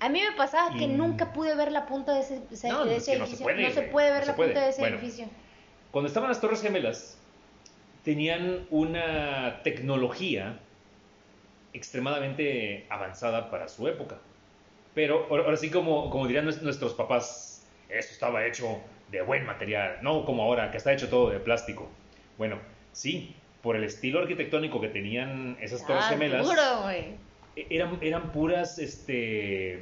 A mí me pasaba que nunca pude ver la punta de ese, ese- No, de es ese que no se edificio. puede, no se puede ver no la puede. punta de ese Bueno. edificio. Cuando estaban las Torres Gemelas, tenían una tecnología extremadamente avanzada para su época. Pero ahora sí, como, como dirían nues- nuestros papás, eso estaba hecho de buen material, no como ahora, que está hecho todo de plástico. Bueno, sí, por el estilo arquitectónico que tenían esas torres Ah, gemelas, duro, güey. e- eran, eran puras, este,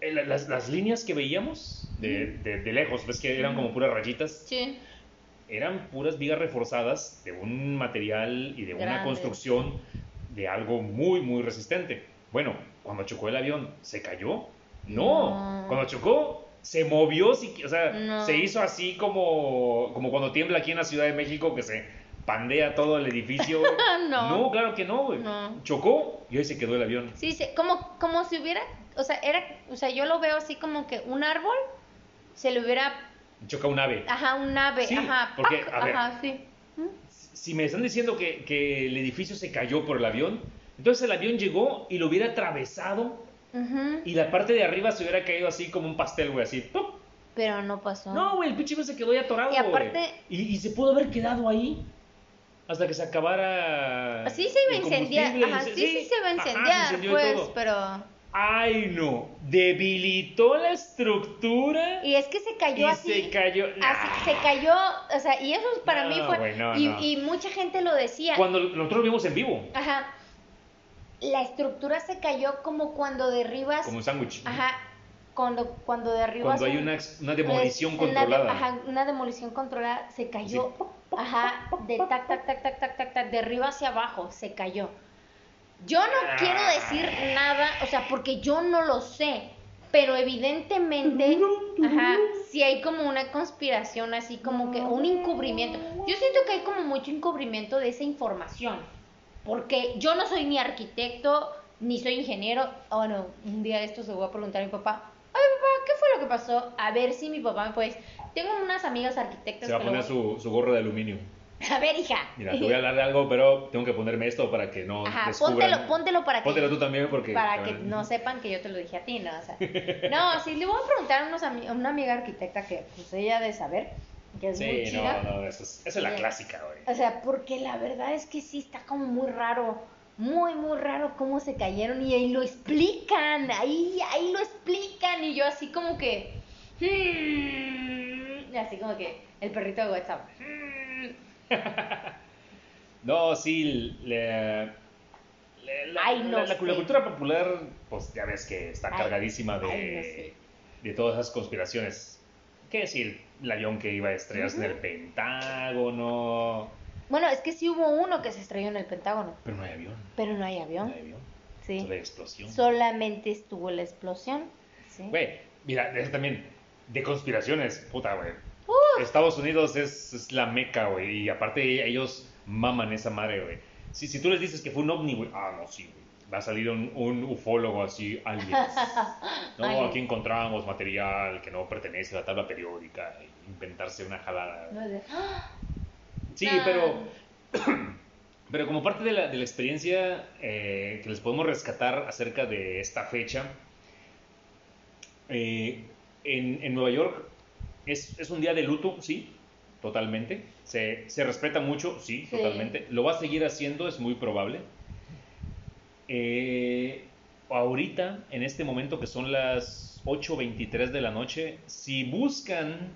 eh, la- las, las líneas que veíamos de, de- de lejos, ves que eran como puras rayitas, Sí. eran puras vigas reforzadas de un material y de una construcción de algo muy, muy resistente. Bueno, cuando chocó el avión, ¿se cayó? No, No. cuando chocó, se movió, o sea, No. se hizo así como, como cuando tiembla aquí en la Ciudad de México, que se pandea todo el edificio. <laughs> No. claro que no, güey. No. Chocó y ahí se quedó el avión. Sí, sí, como, como si hubiera, o sea, era, o sea, yo lo veo así como que un árbol se le hubiera, Choca un ave. ajá, un ave, Sí, ajá, porque, a ver. ajá, sí. ¿Mm? Si me están diciendo que, que el edificio se cayó por el avión, entonces el avión llegó y lo hubiera atravesado Y la parte de arriba se hubiera caído así como un pastel, güey, así. ¡pum! Pero no pasó. No, güey, el pinche se quedó ahí atorado, Y aparte- güey. Y, y se pudo haber quedado ahí hasta que se acabara. Sí se iba a incendiar, ajá, sí, sí, se va a ajá, incendiar, y pues, pero... Ay, no. Debilitó la estructura Y es que se cayó y así. se cayó. Así, se cayó, o sea, y eso para No, mí fue... no, y, no. y mucha gente lo decía. Cuando nosotros lo vimos en vivo, Ajá. La estructura se cayó como cuando derribas... como un sándwich. Ajá. Cuando, cuando derribas... Cuando hay un- una, una demolición Pues, una controlada. ajá, una demolición controlada se cayó. Ajá, de tac, tac, tac, tac, tac, tac, tac, de arriba hacia abajo, se cayó. Yo no quiero decir nada, o sea, porque yo no lo sé, pero evidentemente, ajá, si hay como una conspiración, así como que un encubrimiento. Yo siento que hay como mucho encubrimiento de esa información, porque yo no soy ni arquitecto, ni soy ingeniero. Ah, Bueno, un día de esto se voy a preguntar a mi papá, ay papá, ¿qué fue lo que pasó? A ver si mi papá me puede... Tengo unas amigas arquitectas Se va a poner su, su gorro de aluminio. <laughs> A ver, hija. Mira, te voy a hablar de algo, pero tengo que ponerme esto para que no Ajá, descubran. póntelo, póntelo para que... Póntelo tú también porque... para que no sepan que yo te lo dije a ti, ¿no? O sea, <laughs> no, sí, le voy a preguntar a, unos a una amiga arquitecta que pues ella de saber, que es muy Sí, chida. no, no, eso es, esa es la clásica, güey. O sea, porque la verdad es que sí está como muy raro, muy, muy raro cómo se cayeron y ahí lo explican, ahí, ahí lo explican y yo así como que... hmm, así como que el perrito de WhatsApp. hmm. <laughs> No, sí, le- la, Ay, no la- la- la sé. cultura popular, pues ya ves que está Ay, cargadísima de, ay, no sé. de todas esas conspiraciones. ¿Qué decir? El avión que iba a estrellarse en el. Pentágono. Bueno, es que sí hubo uno que se estrelló en el Pentágono, Pero no hay avión. pero no hay No avión. hay avión. Sí. Solo hay explosión. Solamente estuvo la explosión. Sí. Güey, mira, eso también, de conspiraciones, puta, güey. Uf. Estados Unidos es, es la meca, güey, y aparte ellos maman esa madre, güey. Si, si tú les dices que fue un ovni, güey, ah, no, sí, güey. Va a salir un, un ufólogo así, aliens. <laughs> No, aquí encontramos material que no pertenece a la tabla periódica, inventarse una jalada. No es de, ¡ah! Sí, Nah. pero, <clears throat> pero como parte de la, de la experiencia eh, que les podemos rescatar acerca de esta fecha, eh, en, en Nueva York es, es un día de luto, sí, totalmente. Se, se respeta mucho, sí, Sí. totalmente. Lo va a seguir haciendo, es muy probable. Eh, ahorita, en este momento que son las 8.23 de la noche, si buscan,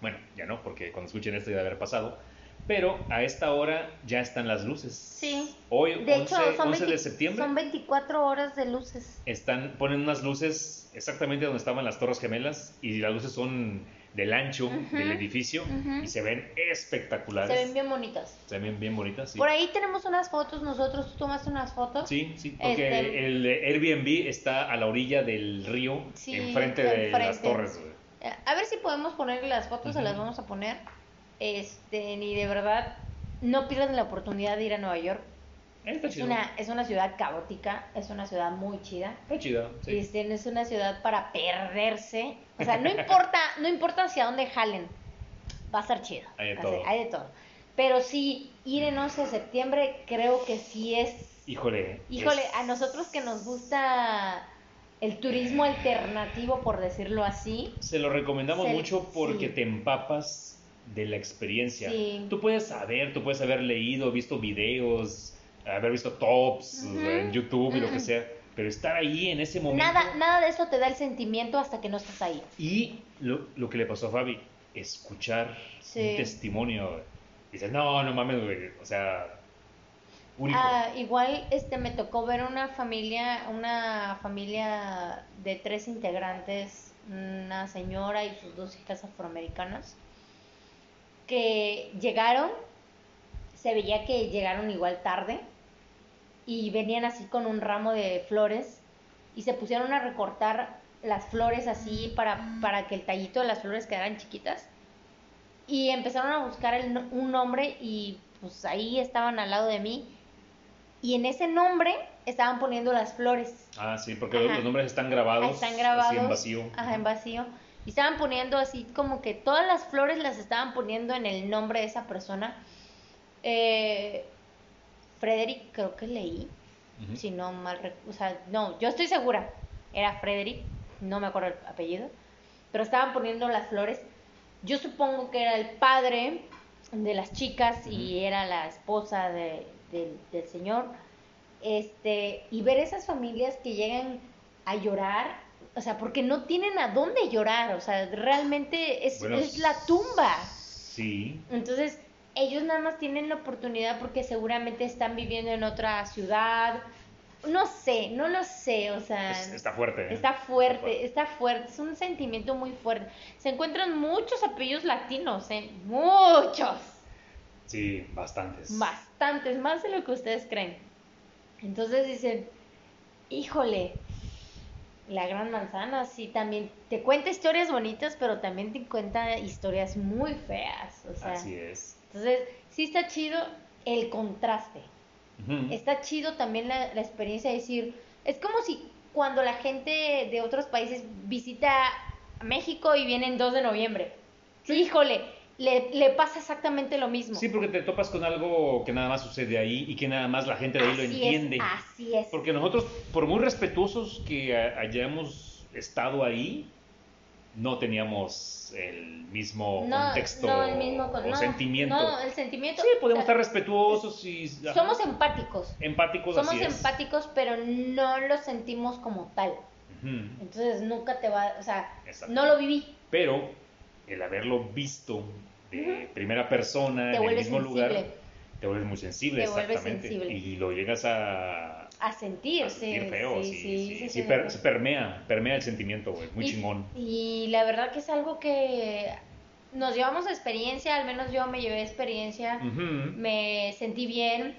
bueno, ya no, porque cuando escuchen esto ya debe haber pasado, pero a esta hora ya están las luces. Sí. Hoy, De 11, hecho, son, 11 de 20 septiembre, son 24 horas de luces. están, ponen unas luces exactamente donde estaban las Torres Gemelas y las luces son del ancho del edificio y se ven espectaculares. Se ven bien bonitas. Se ven bien bonitas, sí. Por ahí tenemos unas fotos, nosotros, tú tomaste unas fotos. Sí, sí, porque Este- el Airbnb está a la orilla del río, Sí, enfrente de enfrente. las torres. Eh, A ver si podemos ponerle las fotos, se las vamos a poner. Este, ni de verdad, no pierdan la oportunidad de ir a Nueva York. Está Es chido. una, es una ciudad caótica, es una ciudad muy chida. Está chida, sí. Este, es una ciudad para perderse. O sea, no importa, no importa hacia dónde jalen. Va a estar chido. Hay de ser- todo. hay de todo. Pero sí, ir en 11 de septiembre creo que sí es... Híjole. Híjole, es- a nosotros que nos gusta el turismo alternativo, por decirlo así. Se lo recomendamos Se- mucho porque sí. te empapas de la experiencia. Sí. Tú puedes saber, tú puedes haber leído, visto videos, haber visto tops Ujú. en YouTube y lo que sea, pero estar ahí en ese momento Nada, nada de eso te da el sentimiento hasta que no estás ahí. y lo, lo que le pasó a Fabi, escuchar Sí. un testimonio. Dices, no, no mames, güey. O sea. Ah, igual este me tocó ver una familia, una familia de tres integrantes, una señora y sus dos hijas afroamericanas, que llegaron, se veía que llegaron igual tarde y venían así con un ramo de flores y se pusieron a recortar las flores así para, para que el tallito de las flores quedaran chiquitas y empezaron a buscar el un nombre y pues ahí estaban al lado de mí y en ese nombre estaban poniendo las flores. Ah, sí, porque Ajá. los nombres están grabados, Están grabados. así en vacío. Ajá, en vacío. Y estaban poniendo así como que todas las flores las estaban poniendo en el nombre de esa persona. Eh, Frederick, creo que leí. Si no mal O sea, no, yo estoy segura. Era Frederick, no me acuerdo el apellido. Pero estaban poniendo las flores. Yo supongo que era el padre de las chicas y era la esposa de- del- del señor. Este, y ver esas familias que llegan a llorar, o sea, porque no tienen a dónde llorar, o sea, realmente es, Bueno, es la tumba. Sí, Entonces, ellos nada más tienen la oportunidad porque seguramente están viviendo en otra ciudad. No sé, no lo sé, o sea, es- está fuerte. ¿eh? está fuerte, está fuerte, es un sentimiento muy fuerte. Se encuentran muchos apellidos latinos, ¿eh? Muchos, Sí, bastantes. bastantes, más de lo que ustedes creen. Entonces dicen, híjole, la gran manzana, sí, también te cuenta historias bonitas, pero también te cuenta historias muy feas, o sea. Así es. Entonces, sí está chido el contraste. Está chido también la, la experiencia de decir, es como si cuando la gente de otros países visita México y viene en 2 de noviembre. Híjole, le, le pasa exactamente lo mismo. Sí, porque te topas con algo que nada más sucede ahí y que nada más la gente de ahí lo entiende. Es, así es. Porque nosotros, por muy respetuosos que ha- hayamos estado ahí, no teníamos el mismo no, contexto no el mismo con- o no, sentimiento. No, el sentimiento. Sí, podemos estar respetuosos y Somos empáticos. empáticos, Somos así es. empáticos, pero no lo sentimos como tal. Entonces nunca te va, o sea, Exacto. no lo viví. Pero el haberlo visto de primera persona Te en el mismo lugar, te vuelves muy sensible, Te vuelves exactamente. sensible. Y lo llegas a, A sentir, a sentir sí, feo, sí, sí, sí, per- se permea, permea el sentimiento, güey, muy y, chingón. Y la verdad que es algo que nos llevamos experiencia, al menos yo me llevé experiencia, me sentí bien,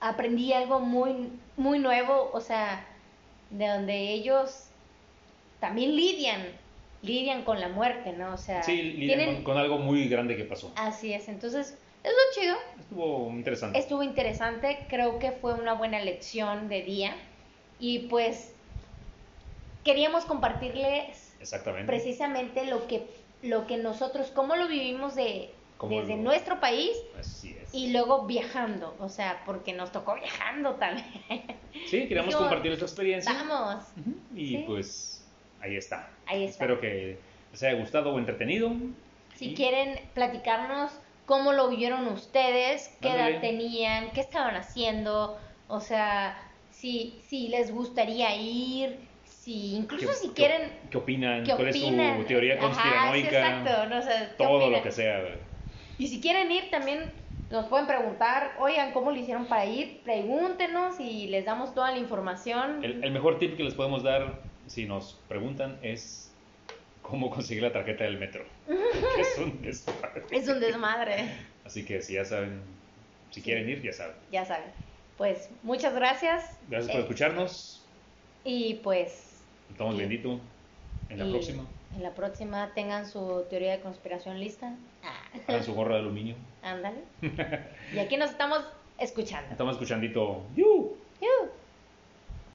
aprendí algo muy, muy nuevo, o sea, de donde ellos también lidian, lidian con la muerte, ¿no? O sea, Sí, lidian tienen... con, con algo muy grande que pasó. Así es, entonces, es lo chido, Estuvo interesante. estuvo interesante, creo que fue una buena lección de día y pues queríamos compartirles Exactamente. precisamente lo que lo que nosotros cómo lo vivimos de desde lo- nuestro país Así es. y luego viajando, o sea, porque nos tocó viajando también. Sí, queríamos <laughs> compartir nuestra experiencia. Vamos. Y Sí. pues ahí está. Ahí está. Espero que les haya gustado o entretenido. Si Y- quieren platicarnos cómo lo vivieron ustedes, qué edad tenían, qué estaban haciendo, o sea, si si les gustaría ir, si incluso ¿Qué- si quieren ¿Qué opinan? ¿Qué ¿Cuál opinan? es su teoría Ajá, conspiranoica? sí, exacto, no, o sea, ¿qué Todo opinan? lo que sea. Y si quieren ir también nos pueden preguntar, oigan, ¿cómo lo hicieron para ir? Pregúntenos y les damos toda la información. El, el mejor tip que les podemos dar, si nos preguntan, es cómo conseguir la tarjeta del metro. <laughs> es un desmadre. Es un desmadre, Así que si ya saben, si quieren ir, ya saben. ya saben. Pues muchas gracias. Gracias por Eh, escucharnos. Y pues Estamos bendito. En la próxima, En la próxima tengan su teoría de conspiración lista. Ah, <laughs> hagan su gorra de aluminio. ándale. <laughs> y aquí nos estamos escuchando. Estamos escuchandito. ¡Yu!